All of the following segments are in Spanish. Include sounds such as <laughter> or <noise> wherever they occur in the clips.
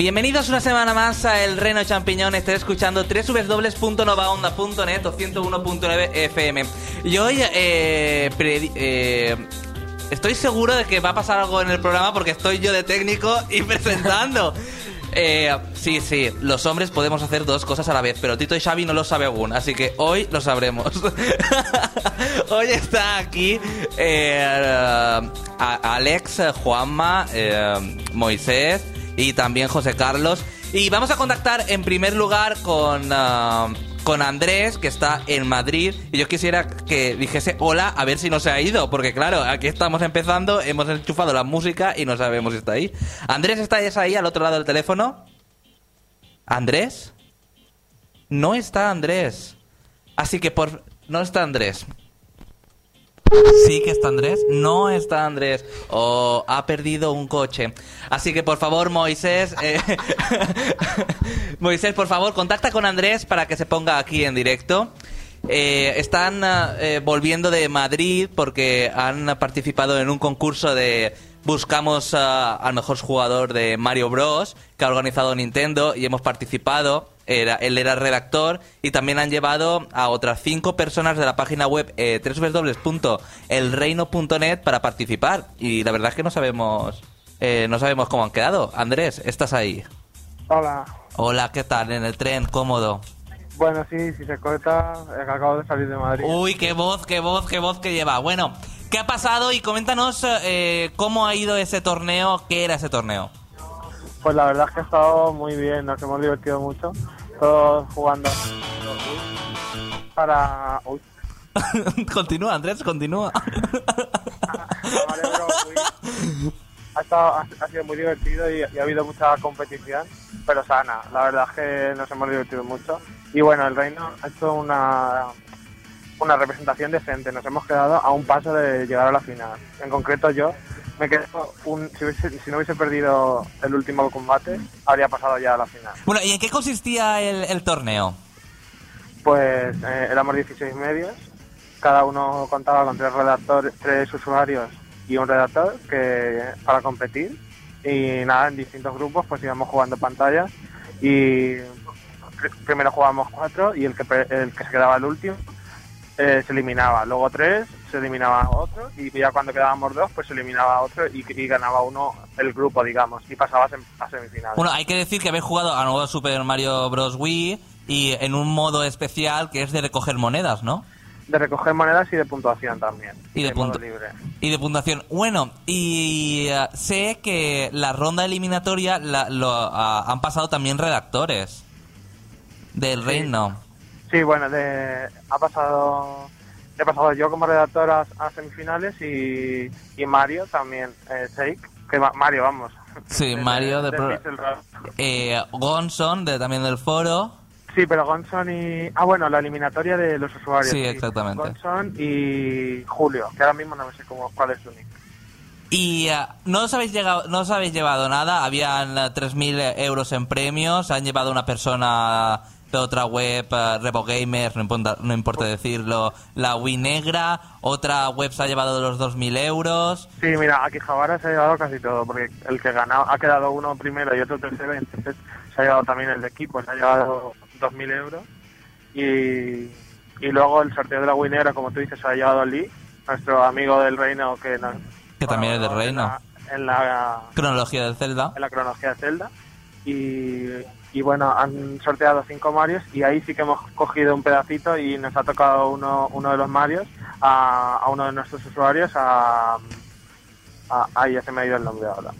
Bienvenidos una semana más a El Reino Champiñón. Estoy escuchando www.novaonda.net o 101.9 FM. Y hoy eh, eh, estoy seguro de que va a pasar algo en el programa porque estoy yo de técnico y <laughs> presentando. Eh, sí, sí, los hombres podemos hacer dos cosas a la vez, pero Tito y Xavi no lo sabe aún, así que hoy lo sabremos. <laughs> hoy está aquí eh, Alex, Juanma, eh, Moisés y también José Carlos. Y vamos a contactar en primer lugar con, ah, con Andrés, que está en Madrid. Y yo quisiera que dijese hola, a ver si no se ha ido. Porque claro, aquí estamos empezando, hemos enchufado la música y no sabemos si está ahí. Andrés, ¿estás ahí al otro lado del teléfono? ¿Andrés? No está Andrés. Así que por... No está Andrés. Sí que está Andrés. No está Andrés. O ha perdido un coche. Así que por favor, Moisés. eh, <laughs> Moisés, por favor, contacta con Andrés para que se ponga aquí en directo. Eh, están eh, volviendo de Madrid porque han participado en un concurso de buscamos ah, al mejor jugador de Mario Bros que ha organizado Nintendo y hemos participado. Era, él era redactor y también han llevado a otras cinco personas de la página web eh, www.elreino.net para participar y la verdad es que no sabemos eh, no sabemos cómo han quedado. Andrés, estás ahí. Hola. Hola, ¿qué tal? En el tren, cómodo. Bueno, sí, si se corta, acabo de salir de Madrid. Uy, qué voz, qué voz, qué voz que lleva. Bueno, ¿qué ha pasado? Y coméntanos eh, cómo ha ido ese torneo, qué era ese torneo. Pues la verdad es que ha estado muy bien, nos hemos divertido mucho. Todos jugando para... Uy, <laughs> continúa, Andrés, continúa. <laughs> Ha, estado, ha, ha sido muy divertido y, y ha habido mucha competición, pero sana. La verdad es que nos hemos divertido mucho. Y bueno, el Reino ha hecho una, una representación decente. Nos hemos quedado a un paso de llegar a la final. En concreto yo me quedo un, si, hubiese- si no hubiese perdido el último combate, habría pasado ya a la final. bueno, ¿y en qué consistía el, el torneo? Pues eh, éramos 16 medios, cada uno contaba con tres redactores, tres usuarios y un redactor que para competir y nada, en distintos grupos pues íbamos jugando pantallas y pr- primero jugábamos cuatro y el que, el que se quedaba el último eh, se eliminaba, luego tres se eliminaba otro y ya cuando quedábamos dos pues se eliminaba otro y, y ganaba uno el grupo digamos y pasabas a semifinales. Bueno, hay que decir que habéis jugado a nuevo Super Mario Bros. Wii y en un modo especial que es de recoger monedas, ¿no? De recoger monedas y de puntuación también. Y de punto- libre. Y de puntuación. Bueno, y eh, sé que la ronda eliminatoria la- lo, han pasado también redactores del reino. Sí, bueno, de, ha pasado, he pasado yo como redactor a, a semifinales y, y Mario también, eh, que Mario, vamos. Sí, <laughs> Mario de pro- Pixel Rock. Eh, Gonson, de, también del foro. Sí, pero Gonson y... Ah, bueno, la eliminatoria de los usuarios. Sí, exactamente. Gonson y Julio, que ahora mismo no sé cómo, cuál es su nick. Y eh, no, os habéis llegado, no os habéis llevado nada, habían eh, 3.000 euros en premios, han llevado una persona de otra web, eh, Revo Gamers, no importa, no importa decirlo, la Wii Negra, otra web se ha llevado los 2.000 euros. Sí, mira, aquí Javara se ha llevado casi todo, porque el que ganado ha quedado uno primero y otro tercero, y entonces se ha llevado también el de equipo, se ha llevado 2.000 euros. Y, y luego el sorteo de la Winera, como tú dices, se ha llevado Lee, nuestro amigo del reino que, nos, Que también es del reino. En la, en la, Cronología del Zelda. en la cronología de Zelda. Y, y bueno, han sorteado cinco Marios y ahí sí que hemos cogido un pedacito y nos ha tocado uno, uno de los Marios a, a uno de nuestros usuarios a, a... Ahí ya se me ha ido el nombre ahora.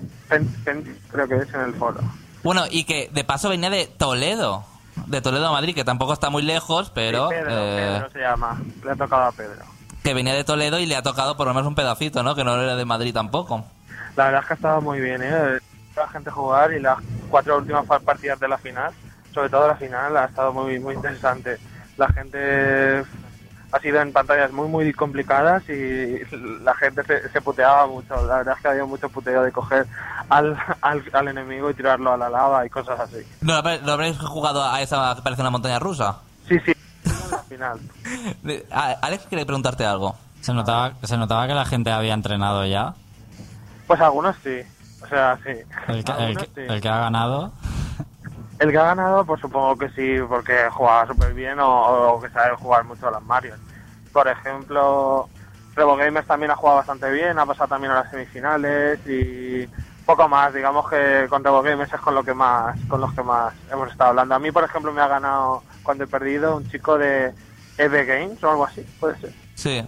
Creo que es en el foro. Bueno, y que de paso venía de Toledo, de Toledo a Madrid, que tampoco está muy lejos, pero Sí, Pedro, eh, Pedro se llama. Le ha tocado a Pedro. que venía de Toledo y le ha tocado por lo menos un pedacito, ¿no? Que no era de Madrid tampoco. La verdad es que ha estado muy bien, ¿eh? La gente jugar y las cuatro últimas pa- partidas de la final, sobre todo la final, ha estado muy muy interesante. La gente ha sido en pantallas muy muy complicadas y la gente se, se puteaba mucho. La verdad es que había mucho puteo de coger al, al, al enemigo y tirarlo a la lava y cosas así. ¿No, habré- no habréis jugado a esa que parece una montaña rusa? Sí, sí, en la final. <laughs> Alex, quería preguntarte algo. Se notaba, se notaba que la gente había entrenado ya. Pues algunos sí, sea, sí. El que, el Algunos que- sí. el que ha ganado. El que ha ganado, pues supongo que sí, porque jugaba súper bien o, o que sabe jugar mucho a las Mario. Por ejemplo, Revo Gamers también ha jugado bastante bien, ha pasado también a las semifinales y poco más. Digamos que con Revo Gamers es con lo que más, con los que más hemos estado hablando. A mí, por ejemplo, me ha ganado cuando he perdido un chico de EV Games o algo así, puede ser. Sí.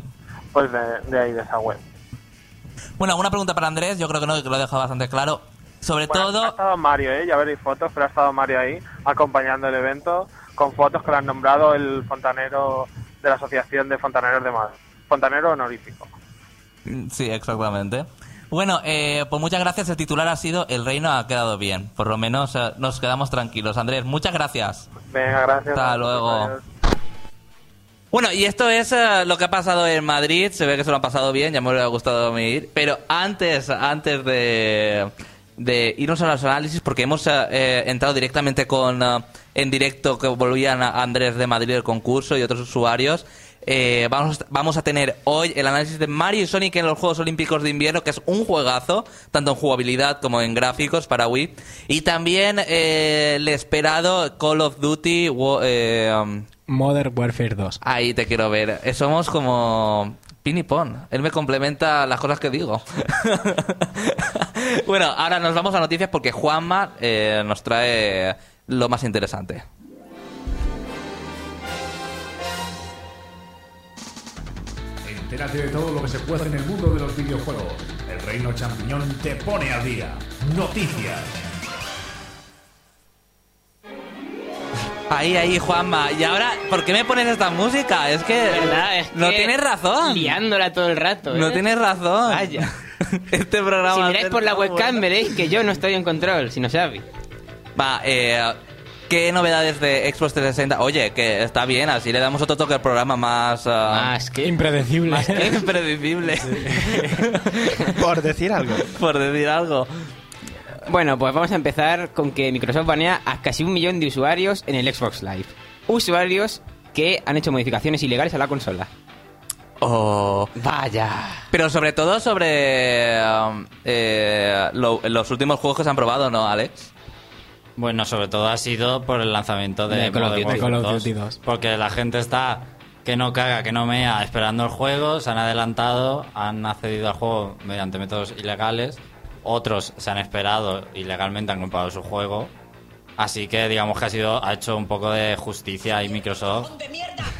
Pues de, de ahí, de esa web. Bueno, una pregunta para Andrés, yo creo que no, que lo he dejado bastante claro. Sobre Bueno, Ha todo, estado Mario, ¿eh? ya veréis fotos, pero ha estado Mario ahí acompañando el evento con fotos que le han nombrado el fontanero de la Asociación de Fontaneros de Madrid. Fontanero honorífico. Mm, Sí, exactamente. Bueno, eh, pues muchas gracias. El titular ha sido El reino ha quedado bien. Por lo menos eh, nos quedamos tranquilos. Andrés, muchas gracias. Venga, gracias. Hasta luego. Adiós. Bueno, y esto es eh, lo que ha pasado en Madrid. Se ve que se lo han pasado bien, ya me hubiera gustado ir. Pero antes, antes de, irnos a los análisis, porque hemos eh, eh, entrado directamente con eh, en directo que volvían a Andrés de Madrid el concurso y otros usuarios. eh, vamos, vamos a tener hoy el análisis de Mario y Sonic en los Juegos Olímpicos de Invierno, que es un juegazo, tanto en jugabilidad como en gráficos para Wii. Y también eh, el esperado Call of Duty Wo- eh, um, Modern Warfare 2. Ahí te quiero ver. Eh, Somos como pin y pon. Él me complementa las cosas que digo. <laughs> bueno, ahora nos vamos a noticias porque Juanma eh, nos trae lo más interesante. Entérate de todo lo que se puede en el mundo de los videojuegos. El Reino Champiñón te pone al día. Noticias. Ahí, ahí, Juanma. Y ahora, ¿por qué me pones esta música? Es que... ¿Verdad? Es no que tienes razón. Liándola todo el rato. No ¿eh? tienes razón. Vaya. <laughs> este programa... Si miráis por la webcam bueno. veréis que yo no estoy en control, si no sabéis. Va, eh, ¿qué novedades de Xbox 360? Oye, que está bien, así le damos otro toque al programa más... ah, Más que... Impredecible. Más que- impredecible. <laughs> Por decir algo. <laughs> Por decir algo. Bueno, pues vamos a empezar con que Microsoft banea a casi un millón de usuarios en el Xbox Live. Usuarios que han hecho modificaciones ilegales a la consola. Oh. Vaya. Pero sobre todo sobre um, eh, lo- los últimos juegos que se han probado, ¿no, Alex? Bueno, sobre todo ha sido por el lanzamiento de, De Call of Modern Duty. De Call of Warfare Duty 2, 2. Porque la gente está que no caga, que no mea esperando el juego, se han adelantado, han accedido al juego mediante métodos ilegales, otros se han esperado ilegalmente, han comprado su juego. Así que digamos que ha sido ha hecho un poco de justicia ahí Microsoft. <laughs>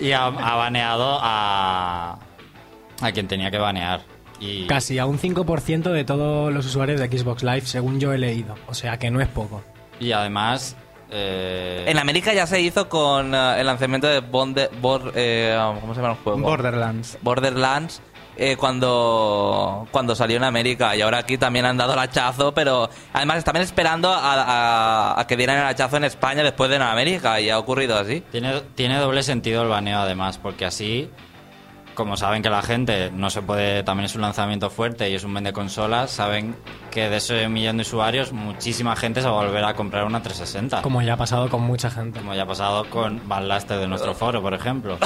y ha, ha baneado a a quien tenía que banear. Y Casi a un 5% de todos los usuarios de Xbox Live, según yo he leído. O sea que no es poco. Y además. eh, En América ya se hizo con eh, el lanzamiento de Bonde- Bor- eh, ¿Cómo se llama el juego? Borderlands. Borderlands. Eh, cuando, cuando salió en América. Y ahora aquí también han dado el hachazo pero además estaban esperando a, a- a que dieran el hachazo en España después de en América y ha ocurrido así. Tiene, tiene doble sentido el baneo además, porque así, como saben que la gente no se puede, también es un lanzamiento fuerte y es un vende consolas, saben que de ese millón de usuarios, muchísima gente se va a volver a comprar una 360. Como ya ha pasado con mucha gente. Como ya ha pasado con Van Laster de nuestro foro, por ejemplo.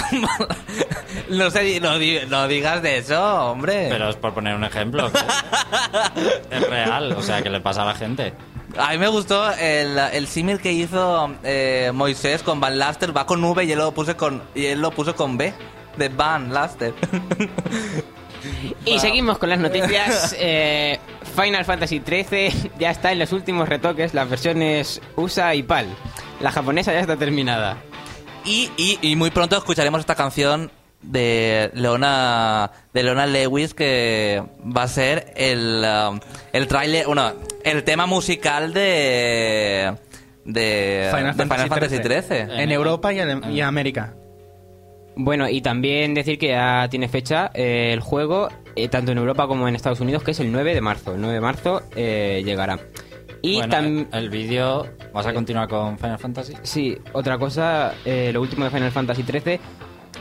<laughs> no sé no, no digas de eso hombre Pero es por poner un ejemplo. que es real, o sea, que le pasa a la gente. A mí me gustó el, el símil que hizo eh, Moisés con Van Laster, va con V y él lo puse con, y él lo puso con B, de Van Laster. <laughs> Y seguimos con las noticias. <laughs> Eh, Final Fantasy XIII ya está en los últimos retoques, las versiones USA y PAL. La japonesa ya está terminada. y, y, y muy pronto escucharemos esta canción de Leona, de Leona Lewis que va a ser el, um, el trailer, bueno, el tema musical de... De Final de Fantasy Fantasy XIII. XIII. En Europa y en, y en América. Bueno, y también decir que ya tiene fecha eh, el juego, eh, tanto en Europa como en Estados Unidos, que es el 9 de marzo. El 9 de marzo eh, llegará. Y bueno, tam- el vídeo... ¿Vas a continuar con Final Fantasy? Sí, otra cosa, eh, lo último de Final Fantasy XIII,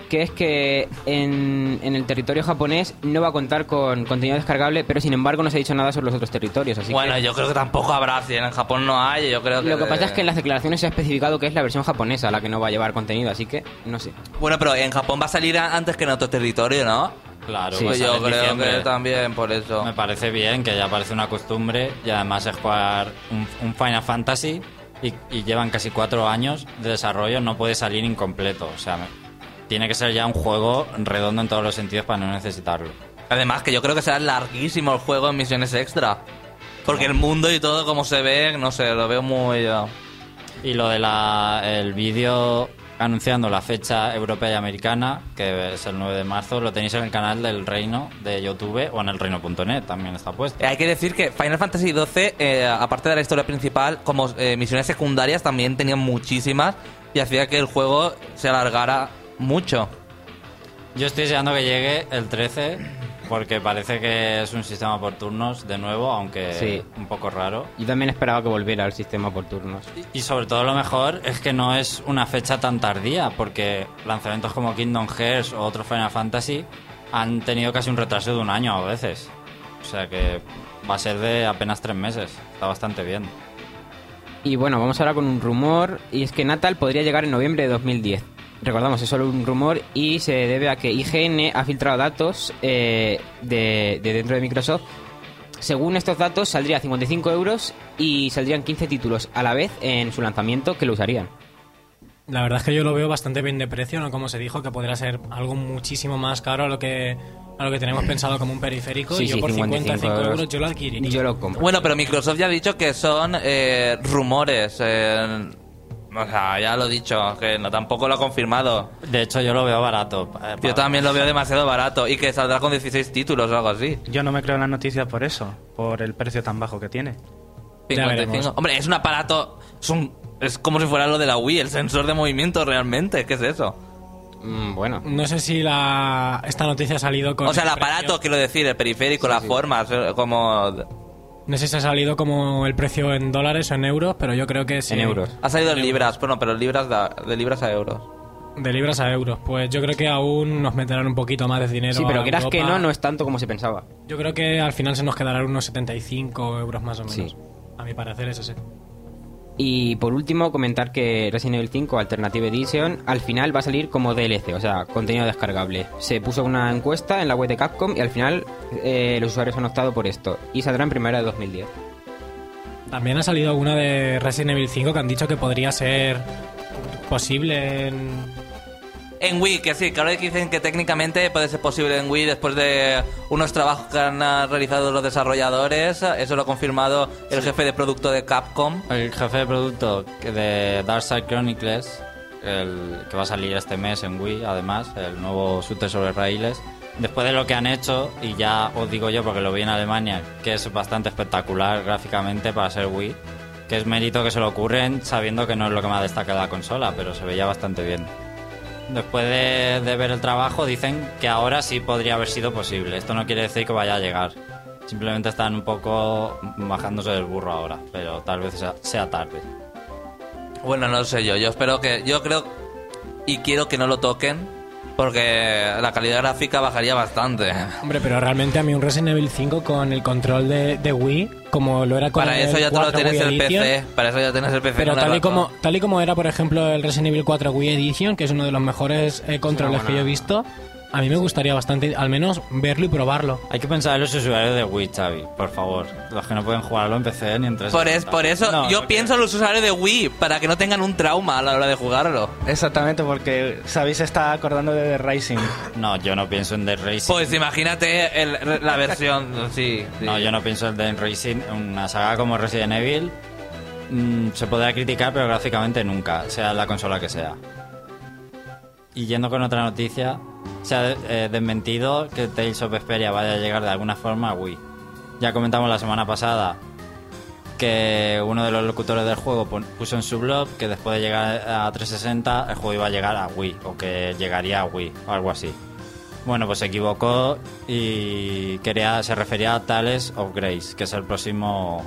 que es que en, en el territorio japonés no va a contar con contenido descargable, pero sin embargo no se ha dicho nada sobre los otros territorios. Así Bueno, que yo creo que tampoco habrá, si en Japón no hay, yo creo que... lo que pasa es que en las declaraciones se ha especificado que es la versión japonesa la que no va a llevar contenido, así que no sé. Bueno, pero en Japón va a salir antes que en otro territorio, ¿no? Claro, Sí. Pues yo creo diciembre. que también por eso. Me parece bien, que ya parece una costumbre y además es jugar un, un Final Fantasy y, y llevan casi cuatro años de desarrollo, no puede salir incompleto. O sea, me- tiene que ser ya un juego redondo en todos los sentidos para no necesitarlo. Además que yo creo que será larguísimo el juego en misiones extra. Porque el mundo y todo como se ve, no sé, lo veo muy... eh, Y lo del vídeo anunciando la fecha europea y americana, que es el 9 de marzo, lo tenéis en el canal del Reino de YouTube o en el reino.net, también está puesto. Eh, Hay que decir que Final Fantasy XII, eh, aparte de la historia principal, como eh, misiones secundarias también tenían muchísimas y hacía que el juego se alargara mucho. Yo estoy deseando que llegue el 13 porque parece que es un sistema por turnos de nuevo, aunque Sí. un poco raro. Yo también esperaba que volviera al sistema por turnos. Y sobre todo lo mejor es que no es una fecha tan tardía, porque lanzamientos como Kingdom Hearts o otro Final Fantasy han tenido casi un retraso de un año a veces. O sea que va a ser de apenas tres meses. Está bastante bien. Y bueno, vamos ahora con un rumor, y es que Natal podría llegar en noviembre de 2010. Recordamos, es solo un rumor y se debe a que IGN ha filtrado datos eh, de, de dentro de Microsoft. Según estos datos, saldría a 55 euros y saldrían 15 títulos a la vez en su lanzamiento que lo usarían. La verdad es que yo lo veo bastante bien de precio, ¿no? Como se dijo, que podría ser algo muchísimo más caro a lo que, a lo que tenemos pensado como un periférico. Sí, y yo sí, por 55 55 euros, euros yo lo adquiriría. Yo lo compro. Bueno, pero Microsoft ya ha dicho que son eh, rumores. eh, o sea, ya lo he dicho, que no, tampoco lo ha confirmado. De hecho, yo lo veo barato. Eh, Yo también lo veo demasiado barato y que saldrá con 16 títulos o algo así. Yo no me creo en las noticias por eso, por el precio tan bajo que tiene. Ya 55. veremos. Hombre, es un aparato. Es, un- es como si fuera lo de la Wii, el sensor de movimiento realmente. ¿Qué es eso? Mm, bueno, No sé si la, esta noticia ha salido con. o sea, el aparato, quiero decir, el periférico, las formas, eh, como. No sé si ha salido como el precio en dólares o en euros, pero yo creo que sí. en euros. Ha salido en libras, bueno, pero libras da- de libras a euros. De libras a euros. Pues yo creo que aún nos meterán un poquito más de dinero. Sí, pero a quieras que no, no es tanto como se pensaba. Yo creo que al final se nos quedarán unos 75 euros más o menos. Sí. A mi parecer, eso sí. Y por último, comentar que Resident Evil 5 Alternative Edition al final va a salir como DLC, o sea, contenido descargable. Se puso una encuesta en la web de Capcom y al final eh, los usuarios han optado por esto. Y saldrá en primavera de 2010. También ha salido alguna de Resident Evil 5 que han dicho que podría ser posible en... En Wii, que sí, que ahora dicen que técnicamente puede ser posible en Wii después de unos trabajos que han ah, realizado los desarrolladores. Eso lo ha confirmado el jefe de producto de Capcom. El jefe de producto de Darkside Chronicles, el que va a salir este mes en Wii, además, el nuevo shooter sobre raíles. Después de lo que han hecho, y ya os digo yo porque lo vi en Alemania, que es bastante espectacular gráficamente para ser Wii, que es mérito que se lo ocurren sabiendo que no es lo que más destaca de la consola, pero se veía bastante bien. Después de, ver el trabajo, dicen que ahora sí podría haber sido posible. Esto no quiere decir que vaya a llegar. Simplemente están un poco bajándose del burro ahora, pero tal vez sea tarde. Bueno, no sé yo. Yo espero que. Yo creo. Y quiero que no lo toquen. Porque la calidad gráfica bajaría bastante. Hombre, pero realmente a mí un Resident Evil 5 con el control de, de Wii, como lo era con Para el eso ya te lo 4 tienes Wii el Edition, PC. Para eso ya tienes el PC. Pero tal y, como, tal y como era, por ejemplo, el Resident Evil 4 Wii Edition, que es uno de los mejores eh, controles que yo he visto, a mí me gustaría bastante, al menos, verlo y probarlo. Hay que pensar en los usuarios de Wii, Xavi, por favor. Los que no pueden jugarlo en PC ni en 360. Por, es, por eso No, yo porque- pienso en los usuarios de Wii. Para que no tengan un trauma a la hora de jugarlo. Exactamente, porque Xavi se está acordando de The Rising. No, yo no pienso en Dead Racing. Pues imagínate el- la versión. Sí, sí. No, yo no pienso en Dead Racing. Una saga como Resident Evil mm, se podrá criticar, pero gráficamente nunca, sea la consola que sea. Y yendo con otra noticia, se ha eh, desmentido que Tales of Vesperia vaya a llegar de alguna forma a Wii. Ya comentamos la semana pasada que uno de los locutores del juego puso en su blog que después de llegar a 360 el juego iba a llegar a Wii o que llegaría a Wii o algo así. Bueno, pues se equivocó y quería, se refería a Tales of Grace, que es el próximo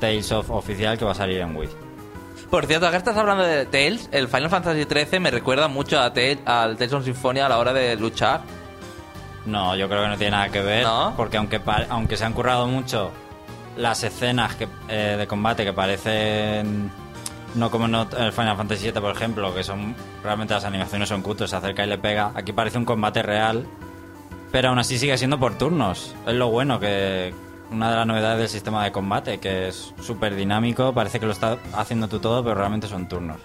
Tales of oficial que va a salir en Wii. Por cierto, acá estás hablando de Tales. El Final Fantasy XIII me recuerda mucho a Tales, al Tales of Symphonia a la hora de luchar. No, yo creo que no tiene nada que ver, ¿No? porque aunque, aunque se han currado mucho las escenas que, eh, de combate que parecen no como en el Final Fantasy VII, por ejemplo, que son realmente las animaciones son cutos, se acerca y le pega. Aquí parece un combate real Pero aún así sigue siendo por turnos. Es lo bueno que una de las novedades del sistema de combate, que es súper dinámico, parece que lo está haciendo tú todo, pero realmente son turnos.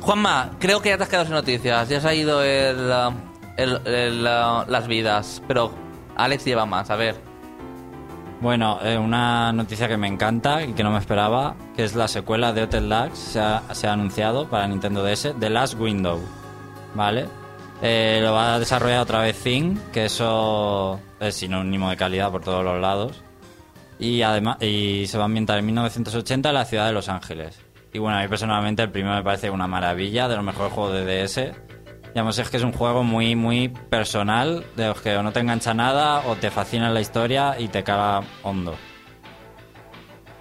Juanma, creo que ya te has quedado sin noticias. Ya se ha ido el, uh, el- el, uh, las vidas. Pero Alex lleva más, a ver. Bueno, eh, una noticia que me encanta y que no me esperaba, que es la secuela de Hotel Dax, se ha, se ha anunciado para Nintendo DS, The Last Window, ¿vale? Eh, lo va a desarrollar otra vez Zing, que eso es sinónimo de calidad por todos los lados. Y además y se va a ambientar en 1980 en la ciudad de Los Ángeles. Y bueno, a mí personalmente el primero me parece una maravilla, de los mejores juegos de DS. Digamos, es que es un juego muy, muy personal, de los que o no te engancha nada o te fascina la historia y te caga hondo.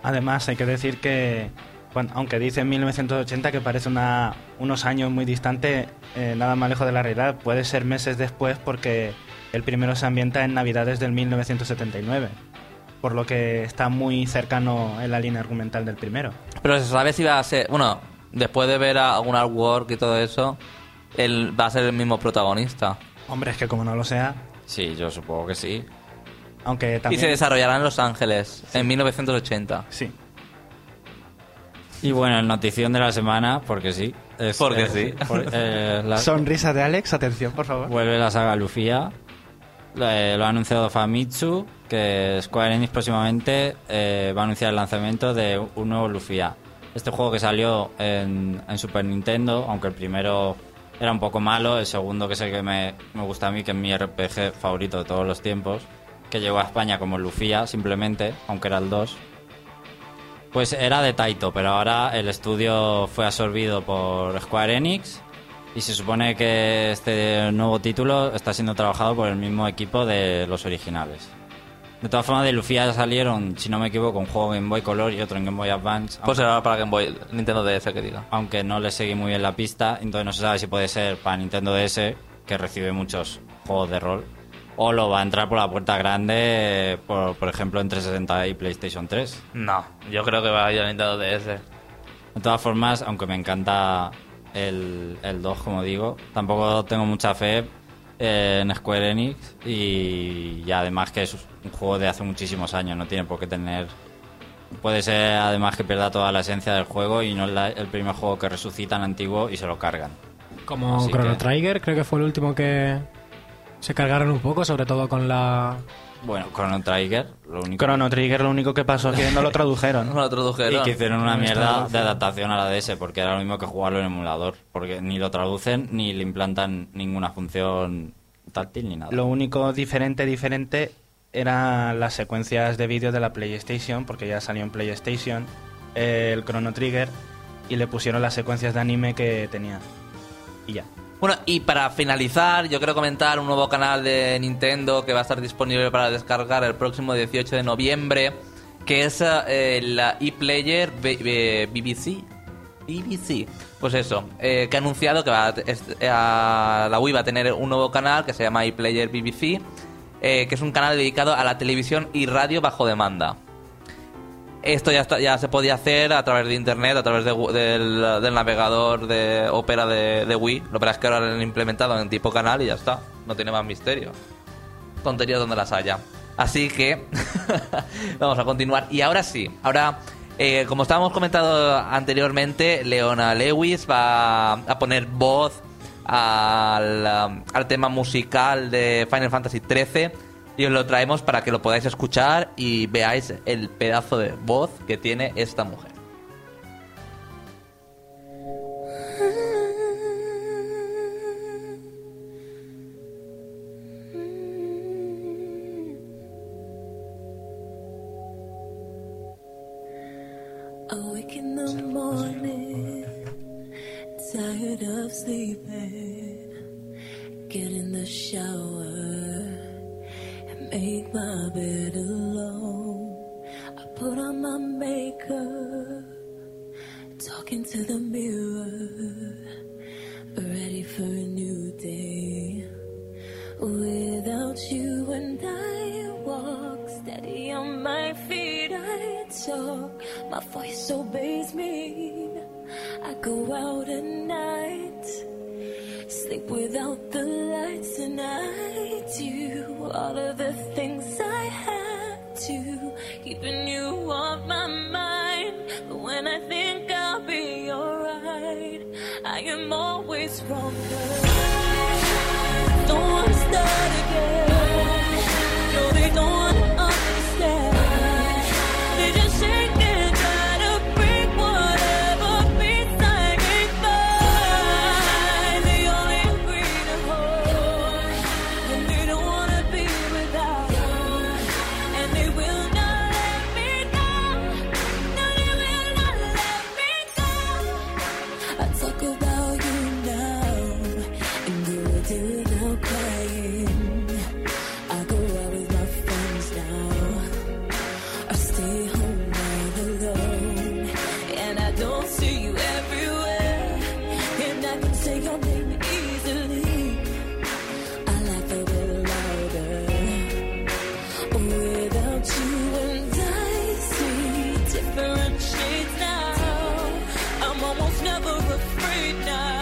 Además, hay que decir que, bueno, aunque dice en 1980 que parece una, unos años muy distante, eh, nada más lejos de la realidad, puede ser meses después porque el primero se ambienta en Navidades del 1979, por lo que está muy cercano en la línea argumental del primero. Pero se sabe si va a ser. Bueno, después de ver a- algún artwork y todo eso, él va a ser el mismo protagonista. Hombre, es que como no lo sea, Sí, yo supongo que sí. aunque Y también... se desarrollará en Los Ángeles en 1980. Sí. Y bueno, el notición de la semana, porque sí. es, Porque eh, sí. por- eh, <laughs> la- Sonrisa de Alex, atención, por favor. vuelve la saga Lufia. Eh, lo ha anunciado Famitsu, que Square Enix próximamente eh, va a anunciar el lanzamiento de un nuevo Lufia. Este juego que salió en, en Super Nintendo, aunque el primero era un poco malo, el segundo que es el que me, me gusta a mí, que es mi RPG favorito de todos los tiempos, que llegó a España como Lufia simplemente, aunque era el 2. Pues era de Taito, pero ahora el estudio fue absorbido por Square Enix y se supone que este nuevo título está siendo trabajado por el mismo equipo de los originales. De todas formas, de Lufia ya salieron, si no me equivoco, un juego en Game Boy Color y otro en Game Boy Advance. Pues será para Game Boy, Nintendo DS que diga. aunque no le seguí muy bien la pista, entonces no se sabe si puede ser para Nintendo DS, que recibe muchos juegos de rol, o lo va a entrar por la puerta grande, por, por ejemplo, en 360 y PlayStation 3. No, yo creo que va a ir a Nintendo DS. De todas formas, aunque me encanta el, el 2, como digo, tampoco tengo mucha fe eh, en Square Enix y, y además que es un juego de hace muchísimos años, no tiene por qué tener... Puede ser además que pierda toda la esencia del juego y no es la- el primer juego que resucitan antiguo y se lo cargan. Como Así Chrono que- Trigger, creo que fue el último que se cargaron un poco, sobre todo con la... Bueno, Chrono Trigger, lo único... Chrono Trigger, lo único que pasó es que no lo tradujeron. <laughs> No lo tradujeron. Y que hicieron una mierda de adaptación a la DS, porque era lo mismo que jugarlo en emulador, porque ni lo traducen ni le implantan ninguna función táctil ni nada. Lo único diferente, diferente, eran las secuencias de vídeo de la PlayStation, porque ya salió en PlayStation eh, el Chrono Trigger, y le pusieron las secuencias de anime que tenía. Y ya. Bueno, y para finalizar, yo quiero comentar un nuevo canal de Nintendo que va a estar disponible para descargar el próximo 18 de noviembre, que es eh, la ePlayer BBC. BBC. Pues eso, eh, que ha anunciado que va a- la Wii va a tener un nuevo canal que se llama ePlayer BBC, eh, que es un canal dedicado a la televisión y radio bajo demanda. Esto ya, se podía hacer a través de internet, a través del, navegador de Opera de, Wii. Lo que es que ahora lo han implementado en tipo canal y ya está. No tiene más misterio. Tonterías donde las haya. Así que <laughs> vamos a continuar. Y ahora sí, ahora, eh, como estábamos comentando anteriormente, Leona Lewis va a poner voz al, um, al tema musical de Final Fantasy XIII y os lo traemos para que lo podáis escuchar y veáis el pedazo de voz que tiene esta mujer. Tired of sleeping. Get in the shower make my bed alone. I put on my makeup, talking to the mirror, ready for a new day. Without you and I walk steady on my feet, I talk. My voice obeys me. I go out never afraid now.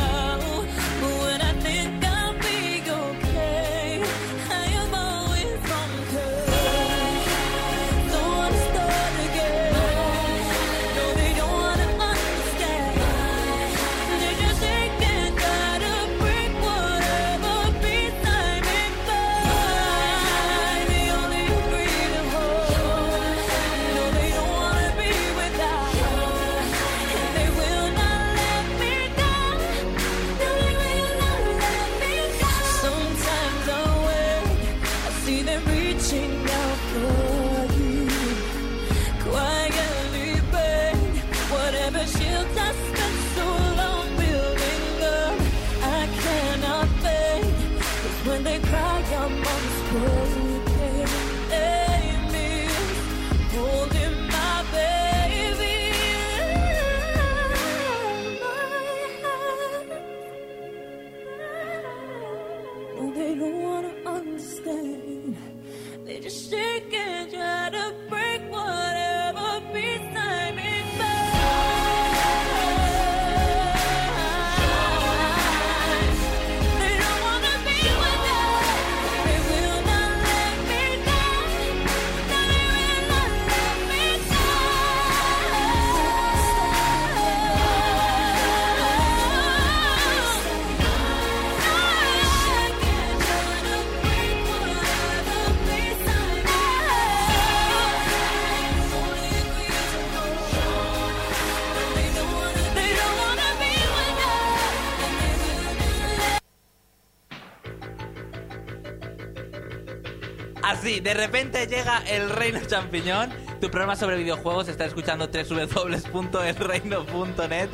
Así, de repente llega el Reino Champiñón. Tu programa sobre videojuegos está escuchando www.elreino.net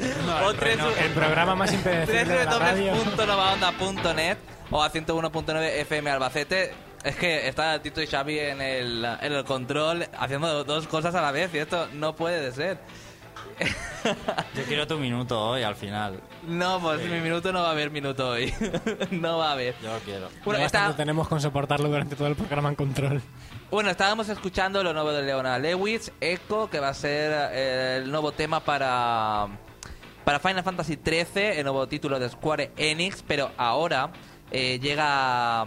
o el reino- el programa más impredecible de la radio. www.novaonda.net o a 101.9 FM Albacete. Es que está Tito y Xavi en el, en el control haciendo dos cosas a la vez y esto no puede de ser. Yo quiero tu minuto hoy al final. No, pues mi minuto no va a haber minuto hoy. <laughs> no va a haber. Yo lo quiero. Bueno, está- tenemos con soportarlo durante todo el programa en control. Bueno, estábamos escuchando lo nuevo de Leona Lewis, Echo, que va a ser eh, el nuevo tema para, para Final Fantasy XIII, el nuevo título de Square Enix, pero ahora eh, llega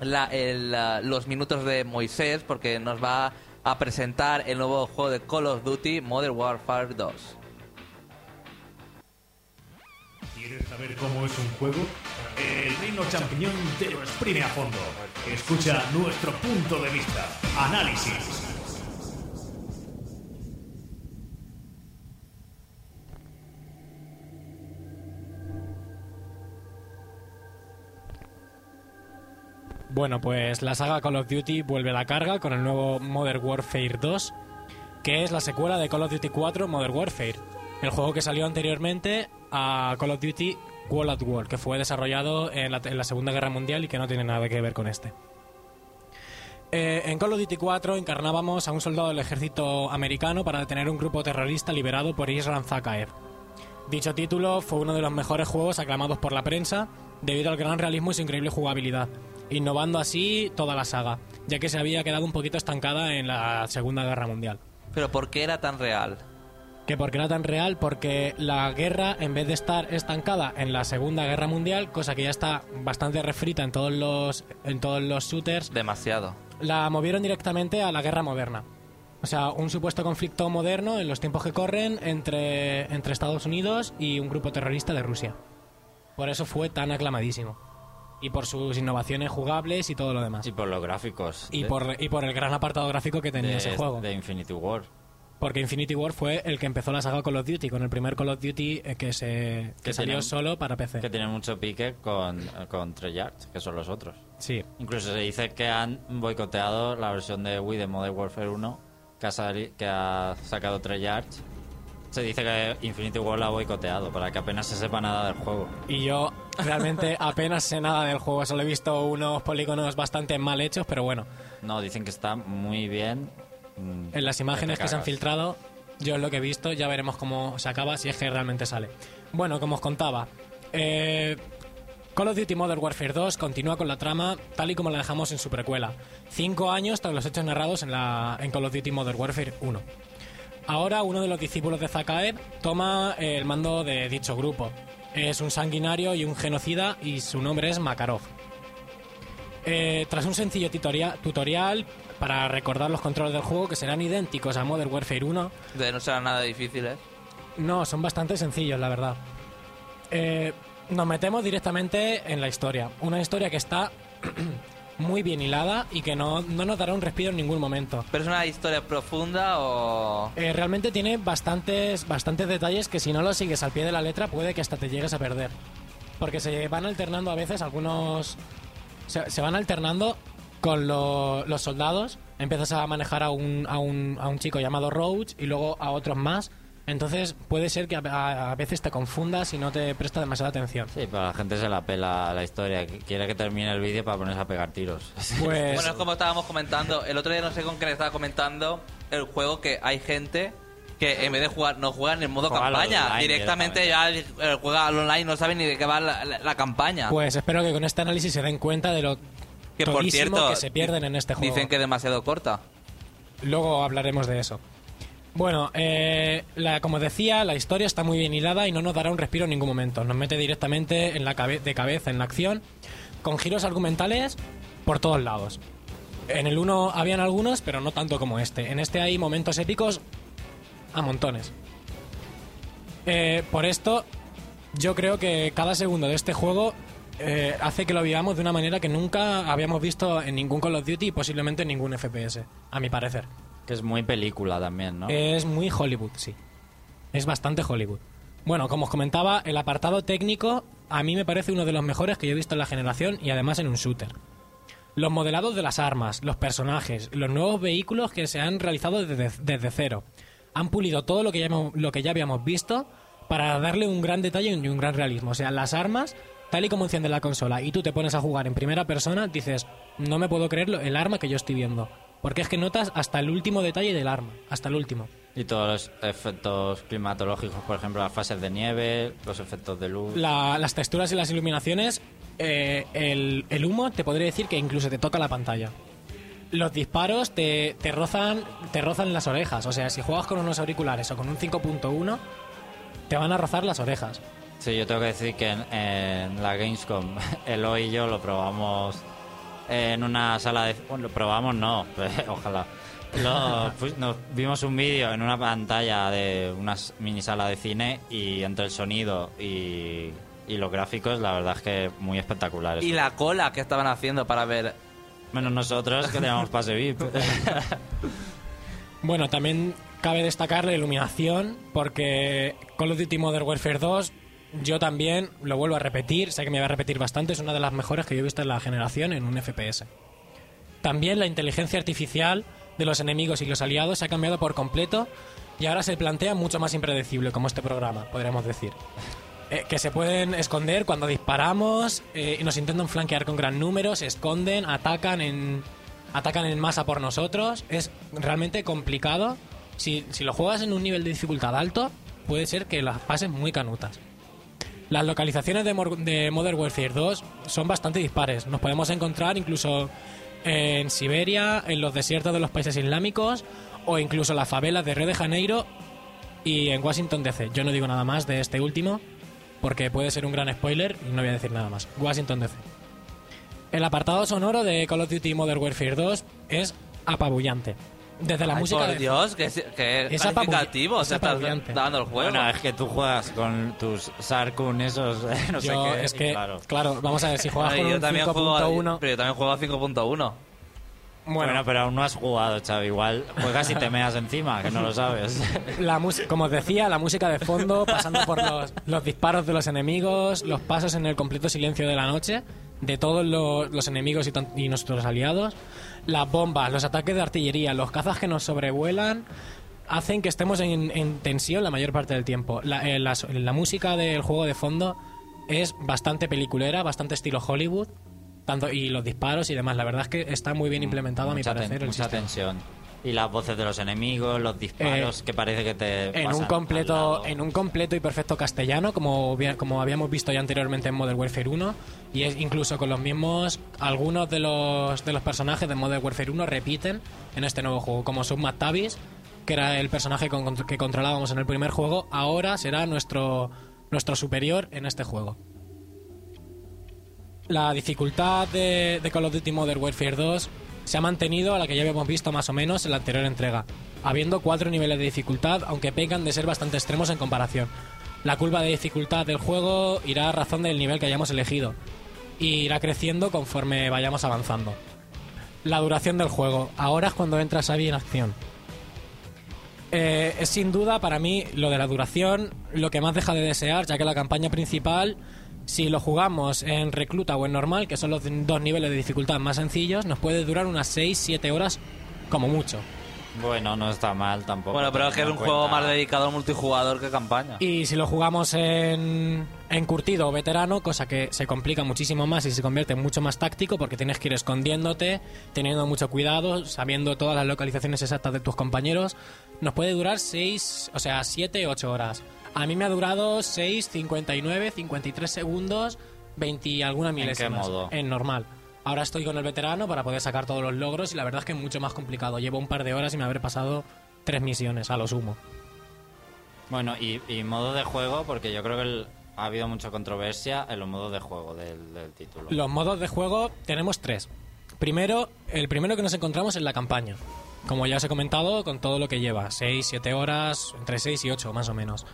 la- el, los minutos de Moisés porque nos va a presentar el nuevo juego de Call of Duty Modern Warfare 2. ¿Quieres saber cómo es un juego? El Reino Champiñón te lo exprime a fondo. Escucha nuestro punto de vista. Análisis. Bueno, pues la saga Call of Duty vuelve a la carga con el nuevo Modern Warfare 2, que es la secuela de Call of Duty 4 Modern Warfare, el juego que salió anteriormente a Call of Duty World at War, que fue desarrollado en la, Segunda Guerra Mundial y que no tiene nada que ver con este. Eh, en Call of Duty 4 encarnábamos a un soldado del ejército americano para detener un grupo terrorista liberado por Isran Zakaev. Dicho título fue uno de los mejores juegos aclamados por la prensa debido al gran realismo y su increíble jugabilidad, innovando así toda la saga, ya que se había quedado un poquito estancada en la Segunda Guerra Mundial. Pero ¿por qué era tan real? Que porque era tan real, porque la guerra, en vez de estar estancada en la Segunda Guerra Mundial, cosa que ya está bastante refrita en todos los, en todos los shooters, Demasiado. la movieron directamente a la guerra moderna. O sea, un supuesto conflicto moderno en los tiempos que corren entre, entre Estados Unidos y un grupo terrorista de Rusia. Por eso fue tan aclamadísimo. Y por sus innovaciones jugables y todo lo demás. Y por los gráficos. Y de- por, y por el gran apartado gráfico que tenía de, ese juego. de Infinity War. Porque Infinity War fue el que empezó la saga Call of Duty, con el primer Call of Duty eh, que, se, que Que salió tiene- solo para PC. Que tiene mucho pique con, con Treyarch, que son los otros. Sí. Incluso se dice que han boicoteado la versión de Wii de Modern Warfare 1 que ha, que ha sacado Treyarch. Se dice que Infinity War la ha boicoteado para que apenas se sepa nada del juego. Y yo realmente <laughs> apenas sé nada del juego, solo he visto unos polígonos bastante mal hechos, pero bueno, No, dicen que está muy bien. mm, en las imágenes que se han filtrado, yo es lo que he visto, ya veremos cómo se acaba, si es que realmente sale. Bueno, como os contaba, eh, Call of Duty Modern Warfare 2 continúa con la trama tal y como la dejamos en su precuela. Cinco años tras los hechos narrados en, la, en Call of Duty Modern Warfare 1. Ahora uno de los discípulos de Zakaev toma el mando de dicho grupo. Es un sanguinario y un genocida y su nombre es Makarov. Eh, tras un sencillo tutoria- tutorial para recordar los controles del juego que serán idénticos a Modern Warfare 1, De no será nada difícil, ¿eh? no, son bastante sencillos, la verdad. Eh, nos metemos directamente en la historia. Una historia que está muy bien hilada y que no, no nos dará un respiro en ningún momento. ¿Pero es una historia profunda o...? Eh, realmente tiene bastantes, bastantes detalles que si no los sigues al pie de la letra puede que hasta te llegues a perder. Porque se van alternando a veces algunos... Se, se van alternando con lo- los soldados. Empiezas a manejar a un, a, un, a un chico llamado Roach y luego a otros más. Entonces puede ser que a, a- a veces te confundas y no te presta demasiada atención. Sí, pero a la gente se la pela la historia. Quiere que termine el vídeo para ponerse a pegar tiros. <laughs> Pues Bueno, es como estábamos comentando. El otro día no sé con quién estaba comentando el juego que hay gente que en vez de jugar, no juegan en modo Juega al campaña. online Directamente ya el- el juega al online, no sabe ni de qué va la, la- la campaña. Pues espero que con este análisis se den cuenta de lo que por cierto, que se pierden en este juego. Dicen que es demasiado corta. Luego hablaremos de eso. Bueno, eh, la- como decía, la historia está muy bien hilada y no nos dará un respiro en ningún momento. Nos mete directamente en la de cabeza en la acción, con giros argumentales por todos lados. En el 1 habían algunos, pero no tanto como este. En este hay momentos épicos a montones. Eh, por esto, yo creo que cada segundo de este juego eh, hace que lo vivamos de una manera que nunca habíamos visto en ningún Call of Duty y posiblemente en ningún FPS, a mi parecer. Que es muy película también, ¿no? Es muy Hollywood, sí. Es bastante Hollywood. Bueno, como os comentaba, el apartado técnico a mí me parece uno de los mejores que yo he visto en la generación y además en un shooter. Los modelados de las armas, los personajes, los nuevos vehículos que se han realizado desde, cero. Han pulido todo lo que, ya lo que ya habíamos visto para darle un gran detalle y un gran realismo. O sea, las armas, tal y como enciende la consola y tú te pones a jugar en primera persona, dices, no me puedo creer el arma que yo estoy viendo. Porque es que notas hasta el último detalle del arma, hasta el último. Y todos los efectos climatológicos, por ejemplo, las fases de nieve, los efectos de luz. La- las texturas y las iluminaciones, eh, el, el humo te podría decir que incluso te toca la pantalla. Los disparos te, te rozan te rozan las orejas. O sea, si juegas con unos auriculares o con un 5.1, te van a rozar las orejas. Sí, yo tengo que decir que en, en la Gamescom, <laughs> Eloy y yo lo probamos en una sala de... Bueno, lo probamos no, <laughs> ojalá. Lo- pues, nos vimos un vídeo en una pantalla de una mini sala de cine y entre el sonido y, y los gráficos, la verdad es que muy espectacular. Y la cola que estaban haciendo para ver... Menos nosotros que teníamos pase VIP. <laughs> Bueno, también cabe destacar la iluminación, porque Call of Duty Modern Warfare 2, yo también lo vuelvo a repetir, sé que me voy a repetir bastante, es una de las mejores que yo he visto en la generación en un FPS. También la inteligencia artificial de los enemigos y los aliados se ha cambiado por completo y ahora se plantea mucho más impredecible, como este programa, podríamos decir. Eh, que se pueden esconder cuando disparamos eh, y nos intentan flanquear con gran número, se esconden, atacan en, atacan en masa por nosotros. Es realmente complicado. Si, si lo juegas en un nivel de dificultad alto, puede ser que las pases muy canutas. Las localizaciones de, Modern Warfare 2 son bastante dispares. Nos podemos encontrar incluso en Siberia, en los desiertos de los países islámicos o incluso las favelas de Río de Janeiro y en Washington DC. Yo no digo nada más de este último porque puede ser un gran spoiler y no voy a decir nada más. Washington DC. El apartado sonoro de Call of Duty Modern Warfare 2 es apabullante. Desde la Ay, música por de Dios, que, es- que Es calificativo apabull- se es está apabullante. dando el juego. Bueno, es que tú juegas con tus Sarkun esos, <laughs> no sé Yo, qué. es que, claro. claro. vamos a ver, si juegas Bueno, con y yo un también juego, 5.1... pero yo también juego a 5.1. Bueno, pero aún no has jugado, Xavi. Igual juegas y te meas encima, que no lo sabes. <laughs> La como os decía, la música de fondo, pasando por los, los disparos de los enemigos, los pasos en el completo silencio de la noche, de todos los, los enemigos y, y nuestros aliados, las bombas, los ataques de artillería, los cazas que nos sobrevuelan, hacen que estemos en, en tensión la mayor parte del tiempo. La, eh, la música del juego de fondo es bastante peliculera, bastante estilo Hollywood. Tanto, y los disparos y demás, la verdad es que está muy bien implementado a mi mucha, ten- parecer el mucha sistema. tensión. Y las voces de los enemigos, los disparos, que parece que te en un completo en un completo y perfecto castellano como como habíamos visto ya anteriormente en Modern Warfare 1 y es incluso con los mismos algunos de los de los personajes de Modern Warfare 1 repiten en este nuevo juego como Sub Tavis que era el personaje con- que controlábamos en el primer juego ahora será nuestro nuestro superior en este juego. La dificultad de, de Call of Duty Modern Warfare 2 se ha mantenido a la que ya habíamos visto más o menos en la anterior entrega, habiendo cuatro niveles de dificultad, aunque pecan de ser bastante extremos en comparación. La curva de dificultad del juego irá a razón del nivel que hayamos elegido y irá creciendo conforme vayamos avanzando. La duración del juego. Ahora es cuando entra Xavi en acción. Eh, es sin duda para mí lo de la duración lo que más deja de desear, ya que la campaña principal, si lo jugamos en recluta o en normal, que son los dos niveles de dificultad más sencillos, nos puede durar unas 6-7 horas como mucho. Bueno, no está mal tampoco. Bueno, pero es que es un juego más dedicado al multijugador que campaña. Y si lo jugamos en, en curtido o veterano, cosa que se complica muchísimo más y se convierte en mucho más táctico porque tienes que ir escondiéndote, teniendo mucho cuidado, sabiendo todas las localizaciones exactas de tus compañeros, nos puede durar 6, o sea, 7, 8 horas. A mí me ha durado 6, 59, 53 segundos, 20 y alguna milésimas. modo? En normal. Ahora estoy con el veterano para poder sacar todos los logros y la verdad es que es mucho más complicado. Llevo un par de horas y me habré pasado tres misiones a lo sumo. Bueno, y, y modo de juego, porque yo creo que el- ha habido mucha controversia en los modos de juego del, del título. Los modos de juego tenemos tres. Primero, el primero que nos encontramos es la campaña. Como ya os he comentado, con todo lo que lleva, 6, 7 horas, entre 6 y 8 más o menos.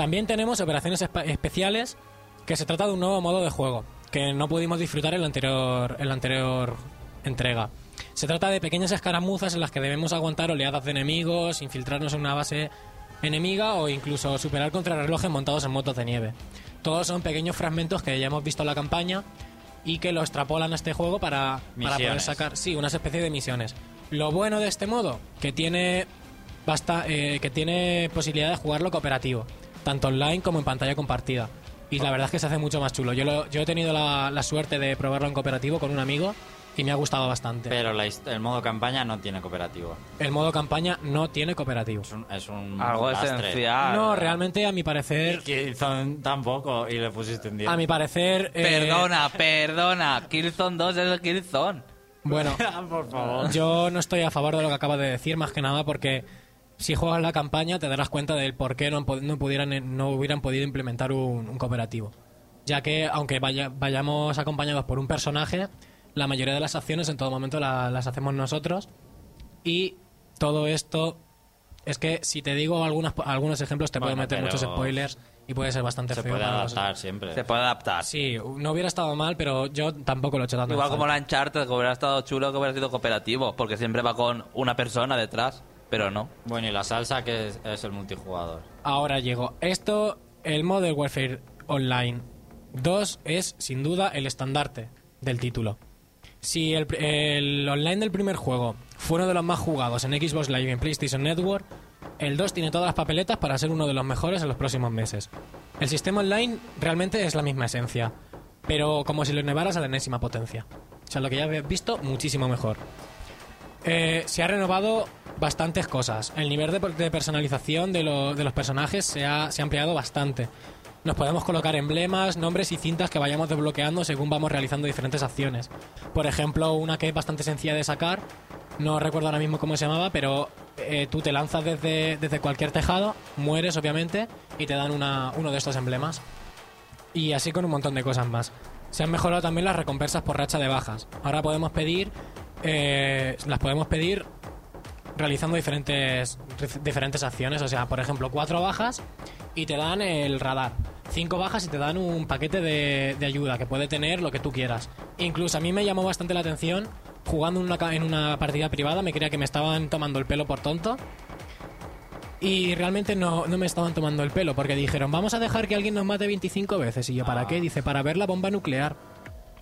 También tenemos operaciones especiales, que se trata de un nuevo modo de juego, que no pudimos disfrutar en la anterior, en la anterior entrega. Se trata de pequeñas escaramuzas en las que debemos aguantar oleadas de enemigos, infiltrarnos en una base enemiga o incluso superar contrarrelojes montados en motos de nieve. Todos son pequeños fragmentos que ya hemos visto en la campaña y que lo extrapolan a este juego para, para poder sacar, sí, una especie de misiones. Lo bueno de este modo, que tiene, basta, eh, que tiene posibilidad de jugarlo cooperativo, tanto online como en pantalla compartida. Y la verdad es que se hace mucho más chulo. Yo, lo- yo he tenido la, la suerte de probarlo en cooperativo con un amigo y me ha gustado bastante. Pero la el modo campaña no tiene cooperativo. El modo campaña no tiene cooperativo. Es un, es un Algo lastre. esencial. No, realmente a mi parecer... Killzone tampoco, y le pusiste un 10. A mi parecer... eh, Perdona, perdona. Killzone 2 es el Killzone. Bueno, <laughs> por favor. yo no estoy a favor de lo que acaba de decir, más que nada porque si juegas la campaña te darás cuenta del por qué no, no, pudieran, no hubieran podido implementar un, un cooperativo. Ya que, aunque vaya- vayamos acompañados por un personaje, la mayoría de las acciones en todo momento la- las hacemos nosotros. Y todo esto es que si te digo algunas, algunos ejemplos te puedo Bueno, meter pero muchos spoilers y puede ser bastante Se feo. puede para los- adaptar siempre. Se puede adaptar. Sí, no hubiera estado mal, pero yo tampoco lo he hecho tanto. en Igual como la Uncharted, que hubiera estado chulo que hubiera sido cooperativo, porque siempre va con una persona detrás, pero no. Bueno, y la salsa que es, el multijugador. Ahora llego. Esto, el Modern Warfare Online 2 es sin duda el estandarte del título. Si el, el online del primer juego fue uno de los más jugados en Xbox Live y en PlayStation Network, el 2 tiene todas las papeletas para ser uno de los mejores en los próximos meses. El sistema online realmente es la misma esencia, pero como si lo elevaras a la enésima potencia. O sea, lo que ya habéis visto, muchísimo mejor. Eh, se ha renovado bastantes cosas. El nivel de, personalización de, lo- de los personajes se ha, ampliado bastante. Nos podemos colocar emblemas, nombres y cintas que vayamos desbloqueando según vamos realizando diferentes acciones. Por ejemplo, una que es bastante sencilla de sacar no recuerdo ahora mismo cómo se llamaba, pero eh, tú te lanzas desde, cualquier tejado, mueres obviamente, y te dan uno de estos emblemas. Y así con un montón de cosas más. Se han mejorado también las recompensas por racha de bajas. Ahora podemos pedir, eh, las podemos pedir realizando diferentes, diferentes acciones. O sea, por ejemplo, cuatro bajas y te dan el radar. Cinco bajas y te dan un paquete de, de ayuda que puede tener lo que tú quieras. Incluso a mí me llamó bastante la atención jugando en una, ca- en una partida privada. Me creía que me estaban tomando el pelo por tonto. Y realmente no, no me estaban tomando el pelo porque dijeron, vamos a dejar que alguien nos mate 25 veces. Y yo, ¿para qué? Dice, para ver la bomba nuclear.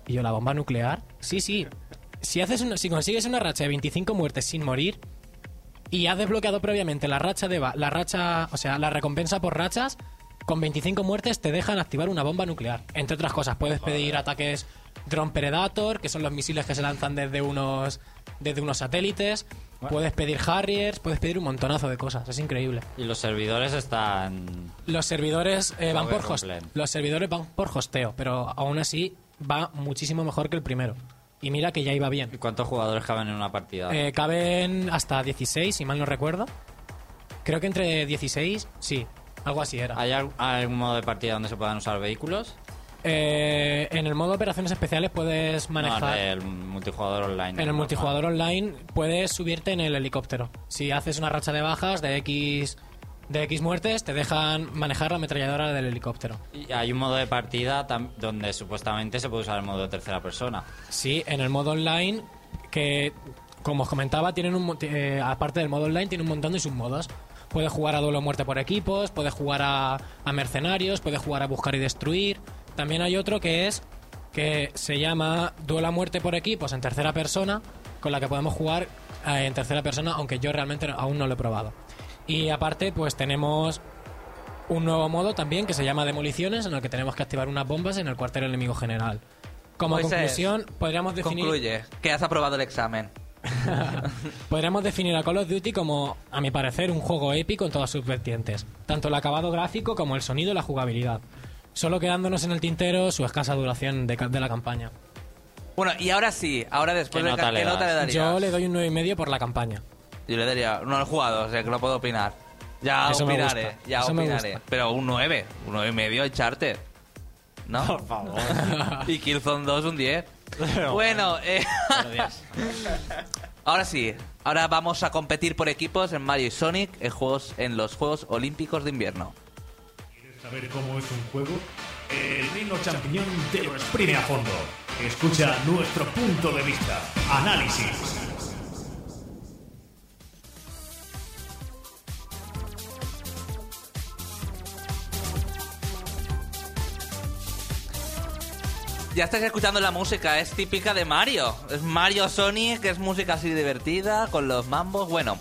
Y yo, ¿la bomba nuclear? Sí, sí. Si, haces una, si consigues una racha de 25 muertes sin morir y has desbloqueado previamente la racha de la racha, o sea, la recompensa por rachas, con 25 muertes te dejan activar una bomba nuclear. Entre otras cosas, puedes pedir ataques Drone Predator, que son los misiles que se lanzan desde unos desde unos satélites. Puedes pedir Harriers, puedes pedir un montonazo de cosas. Es increíble. Y los servidores están... Los servidores eh, van por host- los servidores van por hosteo, pero aún así va muchísimo mejor que el primero. Y mira que ya iba bien. ¿Y cuántos jugadores caben en una partida? Eh, caben hasta 16, si mal no recuerdo. Creo que entre 16, sí, algo así era. ¿Hay al- algún modo de partida donde se puedan usar vehículos? Eh, en el modo operaciones especiales puedes manejar. No, el multijugador online. en el multijugador online puedes subirte en el helicóptero. Si haces una racha de bajas de X de X muertes, te dejan manejar la ametralladora del helicóptero. Y hay un modo de partida donde supuestamente se puede usar el modo de tercera persona. Sí, en el modo online, que como os comentaba, tienen un, eh, aparte del modo online, tiene un montón de submodos. Puedes jugar a duelo muerte por equipos, puedes jugar a, a mercenarios, puedes jugar a buscar y destruir. También hay otro que es que se llama duelo a muerte por equipos en tercera persona, con la que podemos jugar eh, en tercera persona, aunque yo realmente aún no lo he probado. Y aparte, pues tenemos un nuevo modo también que se llama demoliciones, en el que tenemos que activar unas bombas en el cuartel enemigo general. Como Moisés, conclusión, podríamos definir, Concluye, que has aprobado el examen. <laughs> <laughs> podríamos definir a Call of Duty como, a mi parecer, un juego épico en todas sus vertientes. Tanto el acabado gráfico como el sonido y la jugabilidad. Solo quedándonos en el tintero su escasa duración de, la campaña. Bueno, y ahora sí, ahora después ¿Qué de nota le ¿qué nota le das? darías? Yo le doy un 9,5 por la campaña. Yo le daría, no lo he jugado, o sea que no puedo opinar. Ya Eso me opinaré, gusta, ya eso me opinaré. gusta. Pero un 9, un 9 y medio el charter. ¿No? Por favor. <laughs> y Killzone 2 un 10. bueno, eh, <laughs> ahora sí, ahora vamos a competir por equipos en Mario y Sonic en, juegos, en los Juegos Olímpicos de Invierno. ¿Quieres saber cómo es un juego? El reino champiñón te lo exprime a fondo. Escucha nuestro punto de vista. Análisis. Ya estáis escuchando la música, es típica de Mario. Es Mario Sonic, es música así divertida, con los mambos. Bueno,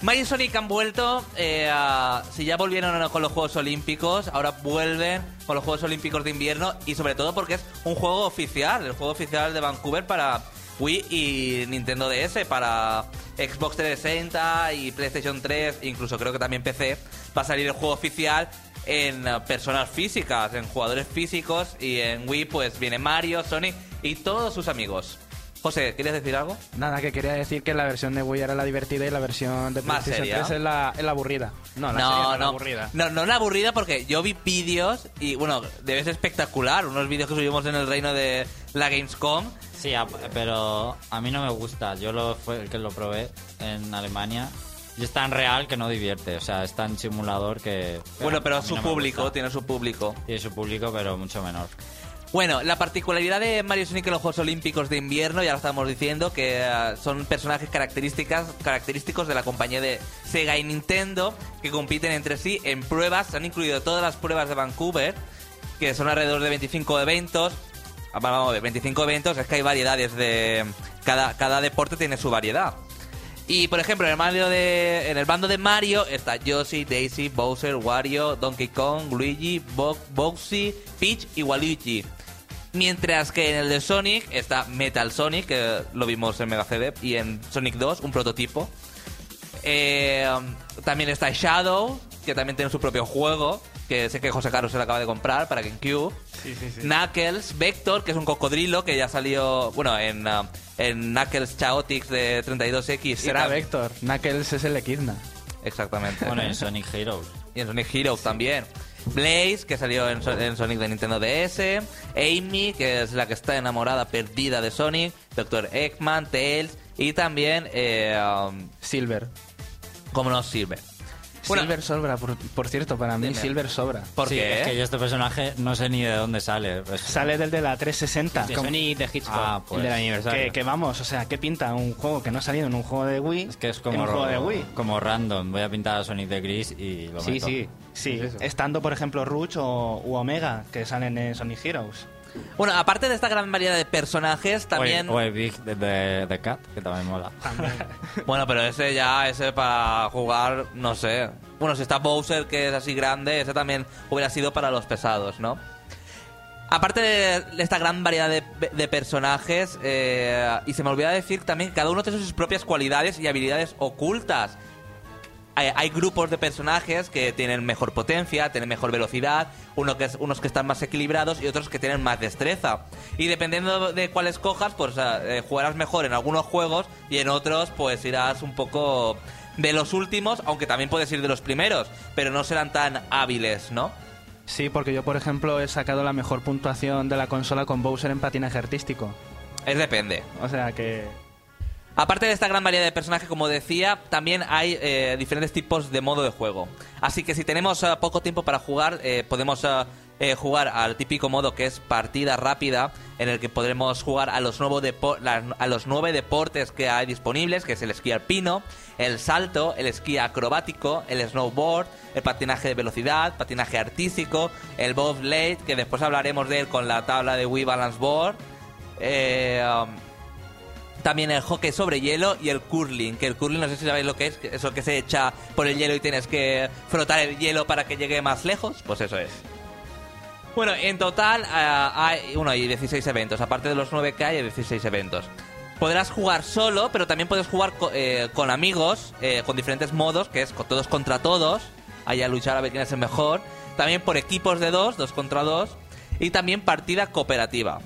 Mario y Sonic han vuelto, eh, a- si ya volvieron con los Juegos Olímpicos, ahora vuelven con los Juegos Olímpicos de invierno y sobre todo porque es un juego oficial, el juego oficial de Vancouver para Wii y Nintendo DS, para Xbox 360 y PlayStation 3, incluso creo que también PC, va a salir el juego oficial en eh, personas físicas, en jugadores físicos y en Wii pues viene Mario, Sonic y todos sus amigos. José, ¿quieres decir algo? Nada, que quería decir que la versión de Wii era la divertida y la versión de Más PlayStation seria. 3 es la, es la aburrida. No, la serie No, no, la no, aburrida. no, no la aburrida porque yo vi vídeos y bueno, debe ser espectacular, unos vídeos que subimos en el reino de la Gamescom. Sí, a- pero a mí no me gusta. Yo lo fue el que lo probé en Alemania. Y es tan real que no divierte. O sea, es tan simulador que... Bueno, pero a su no público, tiene su público. Tiene su público, pero mucho menor. Bueno, la particularidad de Mario Sonic en los Juegos Olímpicos de invierno, ya lo estamos diciendo, que eh, son personajes características, característicos de la compañía de Sega y Nintendo, que compiten entre sí en pruebas, se han incluido todas las pruebas de Vancouver, que son alrededor de 25 eventos. Ah, Vamos a ver, 25 eventos, es que hay variedades de... Cada, cada deporte tiene su variedad. Y por ejemplo, en el, de, en el bando de Mario está Yoshi, Daisy, Bowser, Wario, Donkey Kong, Luigi, Bo Bowsy, Peach y Waluigi. Mientras que en el de Sonic está Metal Sonic, que lo vimos en Mega CD, y en Sonic 2, un prototipo. Eh, también está Shadow, que también tiene su propio juego, que sé que José Carlos se lo acaba de comprar para GameCube. Knuckles, Vector, que es un cocodrilo que ya salió, bueno, en, ah, en Knuckles Chaotix de 32X. y Será Vector. Knuckles es el Equidna. Exactamente. Bueno, en <laughs> Sonic Heroes. Y en Sonic Heroes también. Blaze, que salió en, So- en Sonic de Nintendo DS. Amy, que es la que está enamorada, perdida de Sonic. Doctor Eggman, Tails. Y también, eh, um, Silver. como no sirve. Bueno, Silver sobra, por, por cierto, para mí Dime. Silver sobra. ¿Por Sí, qué? es que yo este personaje no sé ni de dónde sale. Es- Sale del de la 360. De Como- Sonic de Hitchcock, Ah, pues. el del aniversario. que, que vamos, o sea, ¿qué pinta un juego que no ha salido en un juego de Wii? Es que es en como, un juego de Wii. como random. Voy a pintar a Sonic de gris y lo Sí, meto. sí. Sí, Es eso. estando por ejemplo Rouge o u Omega, que salen en Sonic Heroes. Bueno, aparte de esta gran variedad de personajes, también... O el Big de, de, de Cat, que también mola. <laughs> Bueno, pero ese ya, ese para jugar, no sé. Bueno, si está Bowser, que es así grande, ese también hubiera sido para los pesados, ¿no? Aparte de esta gran variedad de, de personajes, eh, y se me olvidaba decir también que cada uno tiene sus propias cualidades y habilidades ocultas. Hay, hay grupos de personajes que tienen mejor potencia, tienen mejor velocidad, uno que es- unos que están más equilibrados y otros que tienen más destreza. Y dependiendo de cuál escojas, pues eh, jugarás mejor en algunos juegos y en otros pues irás un poco de los últimos, aunque también puedes ir de los primeros, pero no serán tan hábiles, ¿no? Sí, porque yo por ejemplo he sacado la mejor puntuación de la consola con Bowser en patinaje artístico. Es depende. O sea que Aparte de esta gran variedad de personajes, como decía, también hay eh, diferentes tipos de modo de juego. Así que si tenemos eh, poco tiempo para jugar, eh, podemos jugar al típico modo que es partida rápida, en el que podremos jugar a los, nuevo depo- la- a los nueve deportes que hay disponibles, que es el esquí alpino, el salto, el esquí acrobático, el snowboard, el patinaje de velocidad, patinaje artístico, el bobsleigh, que después hablaremos de él con la tabla de Wii Balance Board. Um, también el hockey sobre hielo y el curling, que el curling no sé si sabéis lo que es, eso que se echa por el hielo y tienes que frotar el hielo para que llegue más lejos, pues eso es. Bueno, en total eh, hay, bueno, hay 16 eventos, aparte de los 9 que hay, hay 16 eventos. Podrás jugar solo, pero también puedes jugar eh, con amigos, eh, con diferentes modos, que es con todos contra todos, ahí a luchar a ver quién es el mejor. También por equipos de dos, dos contra dos, y también partida cooperativa,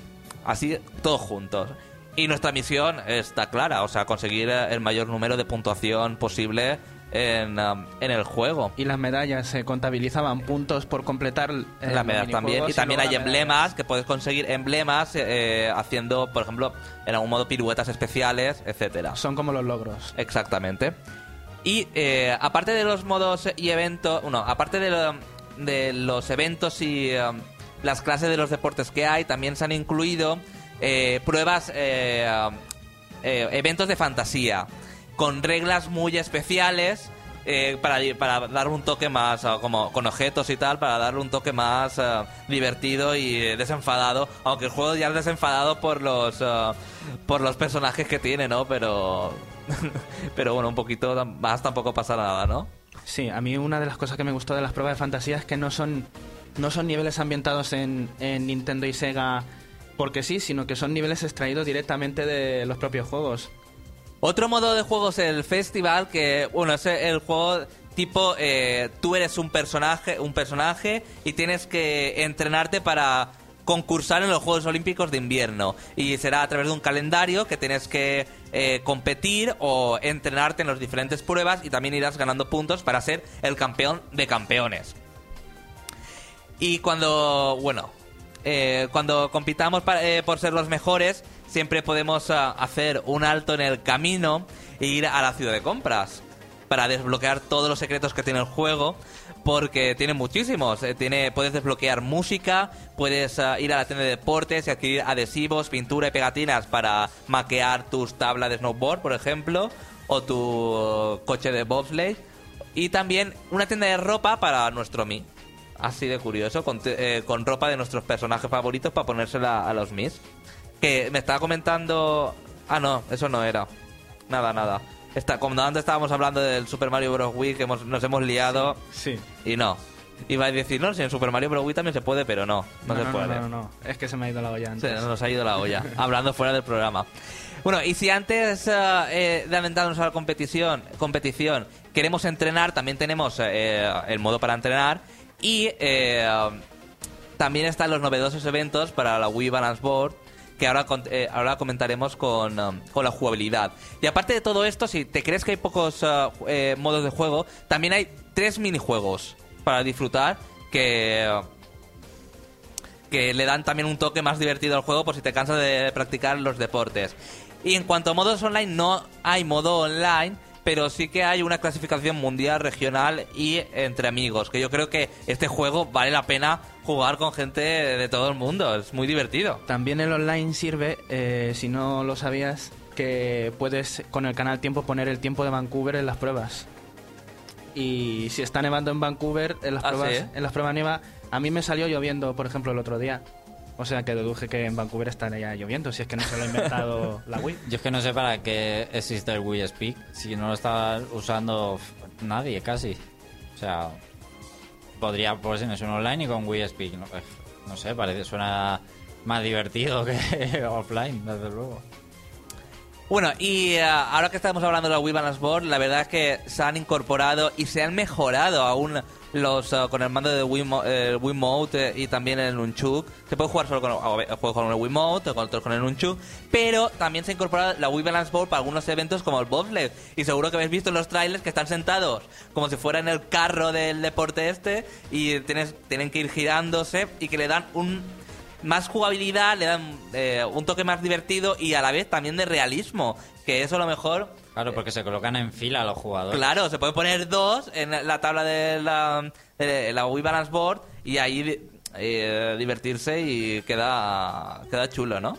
así todos juntos. Y nuestra misión está clara, o sea, conseguir eh, el mayor número de puntuación posible en, um, en el juego. y las medallas se contabilizaban puntos por completar eh, las medallas también. Y también hay emblemas medallas. que puedes conseguir emblemas eh, haciendo, por ejemplo, en algún modo piruetas especiales, etcétera. Son como los logros. Exactamente. Y eh, aparte de los modos y eventos, bueno, aparte de, lo- de los eventos y um, las clases de los deportes que hay, también se han incluido eh, pruebas, eh, um, eh, eventos de fantasía, con reglas muy especiales. eh, para, para darle un toque más, ah, como con objetos y tal, para darle un toque más ah, divertido y eh, desenfadado. Aunque el juego ya es desenfadado por los, ah, por los personajes que tiene, ¿no? Pero, <laughs> pero bueno, un poquito más tampoco pasa nada, ¿no? Sí, a mí una de las cosas que me gustó de las pruebas de fantasía es que no son, no son niveles ambientados en, en Nintendo y Sega porque sí, sino que son niveles extraídos directamente de los propios juegos. Otro modo de juego es el festival, que bueno, es el juego tipo eh, tú eres un personaje, un personaje y tienes que entrenarte para concursar en los Juegos Olímpicos de invierno y será a través de un calendario que tienes que eh, competir o entrenarte en las diferentes pruebas y también irás ganando puntos para ser el campeón de campeones. Y cuando, bueno, eh, cuando compitamos eh, por ser los mejores, siempre podemos ah, hacer un alto en el camino e ir a la ciudad de compras para desbloquear todos los secretos que tiene el juego, porque tiene muchísimos. Eh, puedes desbloquear música, puedes ah, ir a la tienda de deportes y adquirir adhesivos, pintura y pegatinas para maquear tus tablas de snowboard, por ejemplo, o tu coche de bobsleigh. Y también una tienda de ropa para nuestro Mi. Así de curioso, con, eh, con ropa de nuestros personajes favoritos para ponérsela a los Mis. Que me estaba comentando... Ah, no, eso no era. Nada, nada. Está, como antes estábamos hablando del Super Mario Bros. Wii, que hemos- nos hemos liado. Sí. Y no. Iba a decir, no, si en Super Mario Bros. Wii también se puede, pero no, no, se puede. No, no, no, es que se me ha ido la olla Se antes. nos ha ido la olla, <laughs> hablando fuera del programa. Bueno, y si antes eh, eh, de aventarnos a la competición, competición queremos entrenar, también tenemos eh, el modo para entrenar y eh, también están los novedosos eventos para la Wii Balance Board que ahora, eh, ahora comentaremos con, um, con la jugabilidad. Y aparte de todo esto, si te crees que hay pocos uh, eh, modos de juego, también hay tres minijuegos para disfrutar que que le dan también un toque más divertido al juego por si te cansas de practicar los deportes. Y en cuanto a modos online, no hay modo online, pero sí que hay una clasificación mundial, regional y entre amigos, que yo creo que este juego vale la pena jugar con gente de todo el mundo, es muy divertido. También el online sirve, eh, si no lo sabías, que puedes con el canal Tiempo poner el tiempo de Vancouver en las pruebas. Y si está nevando en Vancouver, en las Ah, pruebas, ¿sí? en las pruebas nieva, a mí me salió lloviendo, por ejemplo, el otro día. O sea que deduje que en Vancouver estaría lloviendo, si es que no se lo ha inventado <laughs> la Wii. Yo es que no sé para qué existe el Wii Speak si no lo está usando nadie casi. O sea, podría ponerse un online y con Wii Speak. No, eh, no sé, parece suena más divertido que <laughs> offline, desde luego. Bueno, y eh, ahora que estamos hablando de la Wii Balance Board, la verdad es que se han incorporado y se han mejorado aún los eh, con el mando de Wii, Mo- eh, Wii Mode eh, y también el Nunchuk. Se puede jugar solo con, puedes jugar con el Wii Mode, con otros con el Nunchuk, pero también se ha incorporado la Wii Balance Board para algunos eventos como el bobsled. Y seguro que habéis visto en los trailers que están sentados como si fuera en el carro del deporte este y tienes, tienen que ir girándose y que le dan un más jugabilidad, le dan eh, un toque más divertido y a la vez también de realismo. Que eso a lo mejor. Claro, porque se colocan en fila los jugadores. Claro, se puede poner dos en la tabla de la, de la Wii Balance Board y ahí eh, divertirse y queda, queda chulo, ¿no?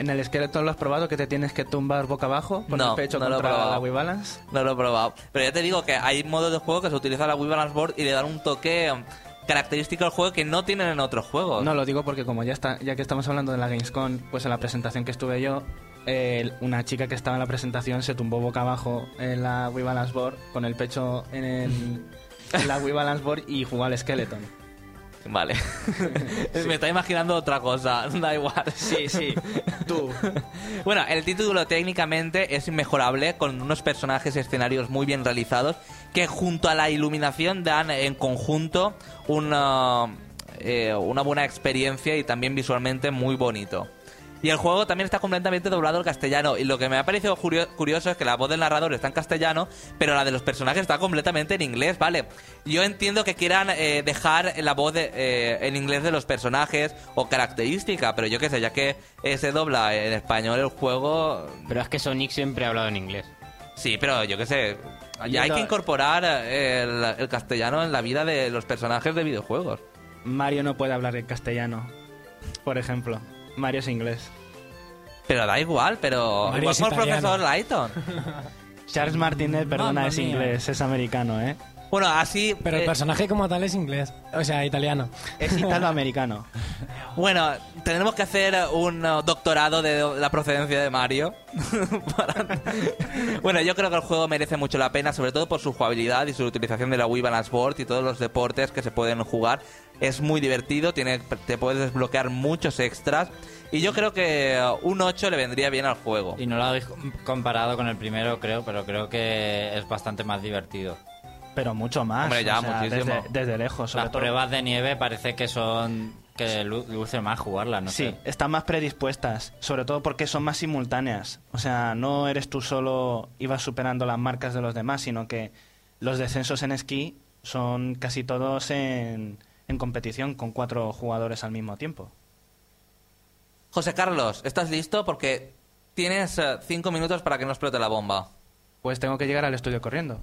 En el esqueleto lo has probado que te tienes que tumbar boca abajo con No, el pecho no lo he contra probado. la Wii Balance. No lo he probado. Pero ya te digo que hay modos de juego que se utiliza la Wii Balance Board y le dan un toque um, característico al juego que no tienen en otros juegos. No, lo digo porque como ya está, ya que estamos hablando de la Gamescom, pues en la presentación que estuve yo, eh, una chica que estaba en la presentación se tumbó boca abajo en la Wii Balance Board con el pecho en, el- en la Wii Balance Board y jugó al Skeleton. Vale. <laughs> Me está imaginando otra cosa, <laughs> da igual. Sí, sí. Tú. Bueno, el título técnicamente es inmejorable, con unos personajes y escenarios muy bien realizados, que junto a la iluminación dan en conjunto una, eh, una buena experiencia y también visualmente muy bonito. Y el juego también está completamente doblado al castellano. Y lo que me ha parecido curio- curioso es que la voz del narrador está en castellano, pero la de los personajes está completamente en inglés, ¿vale? Yo entiendo que quieran eh, dejar la voz de- eh, en inglés de los personajes o característica, pero yo qué sé, ya que eh, se dobla en español el juego. Pero es que Sonic siempre ha hablado en inglés. Sí, pero yo qué sé. Ya hay que incorporar el, el castellano en la vida de los personajes de videojuegos. Mario no puede hablar en castellano, por ejemplo. Mario es inglés. Pero da igual, pero. Mario igual es como el italiano. profesor Lighton. <laughs> Charles Martinet, perdona, Mamma es mía. inglés, es americano, ¿eh? Bueno, así. Pero el eh, personaje como tal es inglés. O sea, italiano. Es italoamericano. <laughs> Bueno, tenemos que hacer un uh, doctorado de la procedencia de Mario. <laughs> Para- bueno, yo creo que el juego merece mucho la pena, sobre todo por su jugabilidad y su utilización de la Wii Balance Board y todos los deportes que se pueden jugar. Es muy divertido, tiene, te puedes desbloquear muchos extras. Y yo creo que uh, un 8 le vendría bien al juego. Y no lo habéis comparado con el primero, creo, pero creo que es bastante más divertido. Pero mucho más. Hombre, ya, o sea, muchísimo. Desde, desde lejos, sobre Las todo. pruebas de nieve parece que son que lu- luce más jugarlas, no Sí, sé. están más predispuestas, sobre todo porque son más simultáneas. O sea, no eres tú solo y vas superando las marcas de los demás, sino que los descensos en esquí son casi todos en, en competición con cuatro jugadores al mismo tiempo. José Carlos, ¿estás listo? Porque tienes 5 minutos para que no explote la bomba. Pues tengo que llegar al estudio corriendo.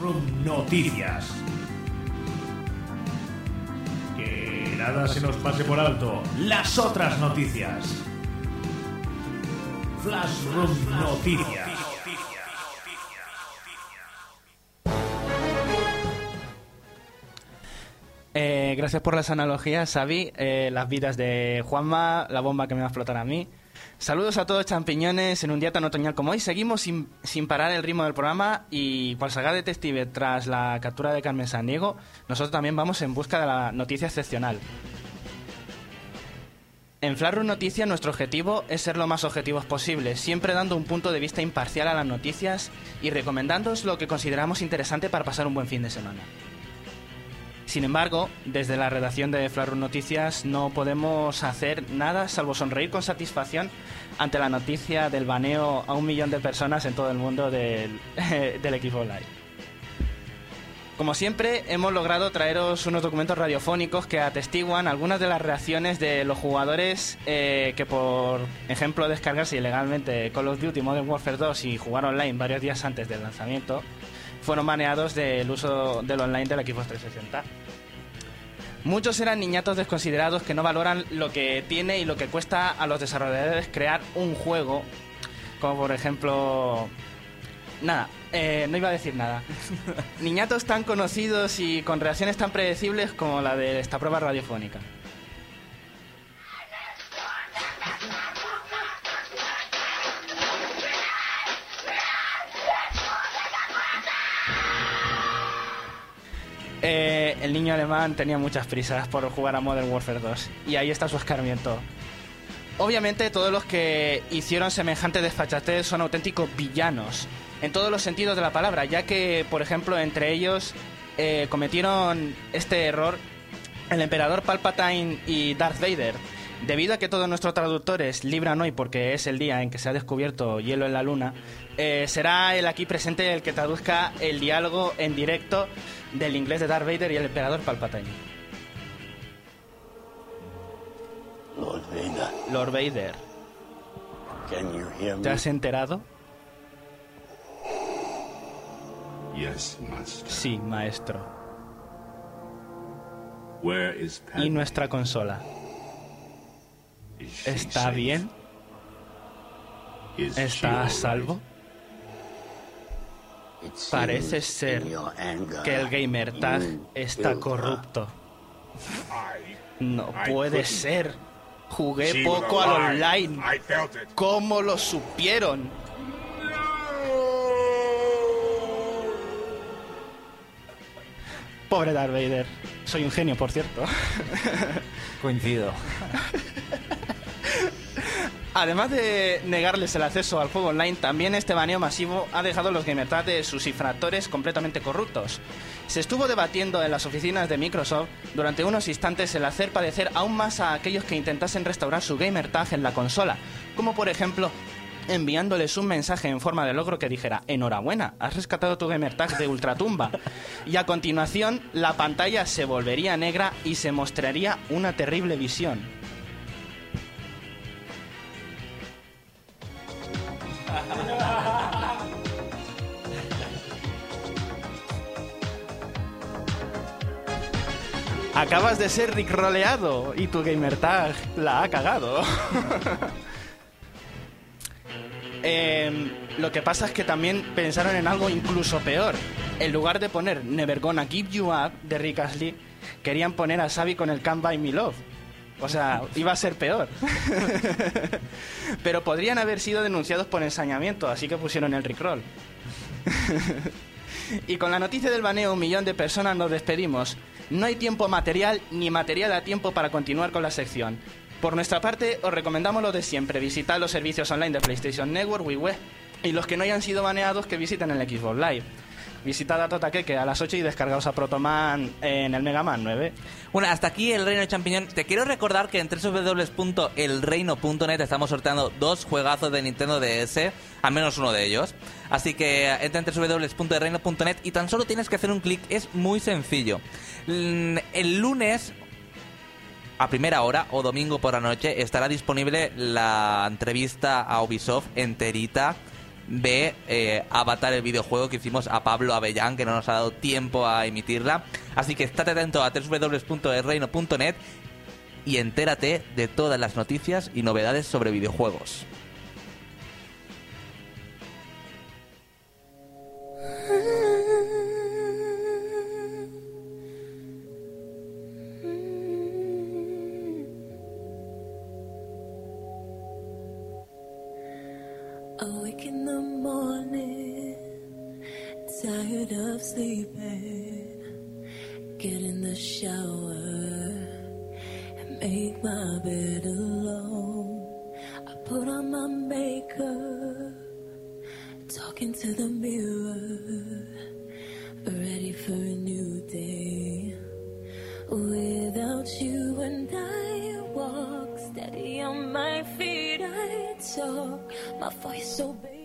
Room Noticias. Que nada se nos pase por alto. Las otras noticias. Flash Room Noticias. Eh, gracias por las analogías, Xavi. Eh, las vidas de Juanma, la bomba que me va a explotar a mí. Saludos a todos champiñones en un día tan otoñal como hoy. Seguimos sin, sin parar el ritmo del programa y cual saga detective tras la captura de Carmen Sandiego, nosotros también vamos en busca de la noticia excepcional. En Flarus Noticias nuestro objetivo es ser lo más objetivos posible, siempre dando un punto de vista imparcial a las noticias y recomendándoos lo que consideramos interesante para pasar un buen fin de semana. Sin embargo, desde la redacción de Flarus Noticias no podemos hacer nada salvo sonreír con satisfacción ante la noticia del baneo a un millón de personas en todo el mundo del, <laughs> del equipo live. Como siempre, hemos logrado traeros unos documentos radiofónicos que atestiguan algunas de las reacciones de los jugadores eh, que, por ejemplo, descargarse ilegalmente Call of Duty Modern Warfare 2 y jugar online varios días antes del lanzamiento, fueron maneados del uso del online del equipo 360. Muchos eran niñatos desconsiderados que no valoran lo que tiene y lo que cuesta a los desarrolladores crear un juego, como por ejemplo Nada, eh, no iba a decir nada. <laughs> Niñatos tan conocidos y con reacciones tan predecibles como la de esta prueba radiofónica. Eh, el niño alemán tenía muchas prisas por jugar a Modern Warfare 2 y ahí está su escarmiento. Obviamente todos los que hicieron semejante desfachatez son auténticos villanos en todos los sentidos de la palabra, ya que, por ejemplo, entre ellos eh, cometieron este error el emperador Palpatine y Darth Vader. Debido a que todos nuestros traductores libran hoy porque es el día en que se ha descubierto hielo en la luna, eh, será el aquí presente el que traduzca el diálogo en directo del inglés de Darth Vader y el emperador Palpatine. Lord Vader, Lord Vader, can you hear me? ¿te has enterado? Yes, Master. Sí, maestro. Where is? ¿Y nuestra consola? ¿Está bien? ¿Está a salvo? Parece ser que el gamer tag está corrupto. No puede ser. Jugué poco al online. ¿Cómo lo supieron? Pobre Darth Vader. Soy un genio, por cierto. Coincido. <laughs> Además de negarles el acceso al juego online, también este baneo masivo ha dejado los gamertags de sus infractores completamente corruptos. Se estuvo debatiendo en las oficinas de Microsoft durante unos instantes el hacer padecer aún más a aquellos que intentasen restaurar su gamertag en la consola, como por ejemplo enviándoles un mensaje en forma de logro que dijera enhorabuena, has rescatado tu gamertag de ultratumba. Y a continuación la pantalla se volvería negra y se mostraría una terrible visión. Acabas de ser rickroleado y tu gamertag la ha cagado. <laughs> Em, lo que pasa es que también pensaron en algo incluso peor. En lugar de poner Never Gonna Give You Up de Rick Astley, querían poner a Xavi con el Can't Buy Me Love. O sea, iba a ser peor. <laughs> Pero podrían haber sido denunciados por ensañamiento, así que pusieron el Rickroll. <laughs> y con la noticia del baneo un millón de personas nos despedimos. No hay tiempo material ni material a tiempo para continuar con la sección. Por nuestra parte, os recomendamos lo de siempre, visitad los servicios online de PlayStation Network, WiiWeb y los que no hayan sido baneados que visiten el Xbox Live. Visitad a Totaqueque a las 8 y descargaos a Protoman en el Mega Man 9. Bueno, hasta aquí el Reino de Champiñón. Te quiero recordar que en www.elreino.net estamos sorteando dos juegazos de Nintendo DS, al menos uno de ellos. Así que entra en www.elreino.net y tan solo tienes que hacer un clic, es muy sencillo. Mm, El lunes a primera hora o domingo por la noche estará disponible la entrevista a Ubisoft enterita de eh, Avatar, el videojuego que hicimos a Pablo Avellán, que no nos ha dado tiempo a emitirla. Así que estate atento a www.elreino.net y entérate de todas las noticias y novedades sobre videojuegos. Morning, tired of sleeping. Get in the shower and make my bed alone. I put on my makeup, talking to the mirror, ready for a new day. Without you and I walk steady on my feet, I talk. My voice so big.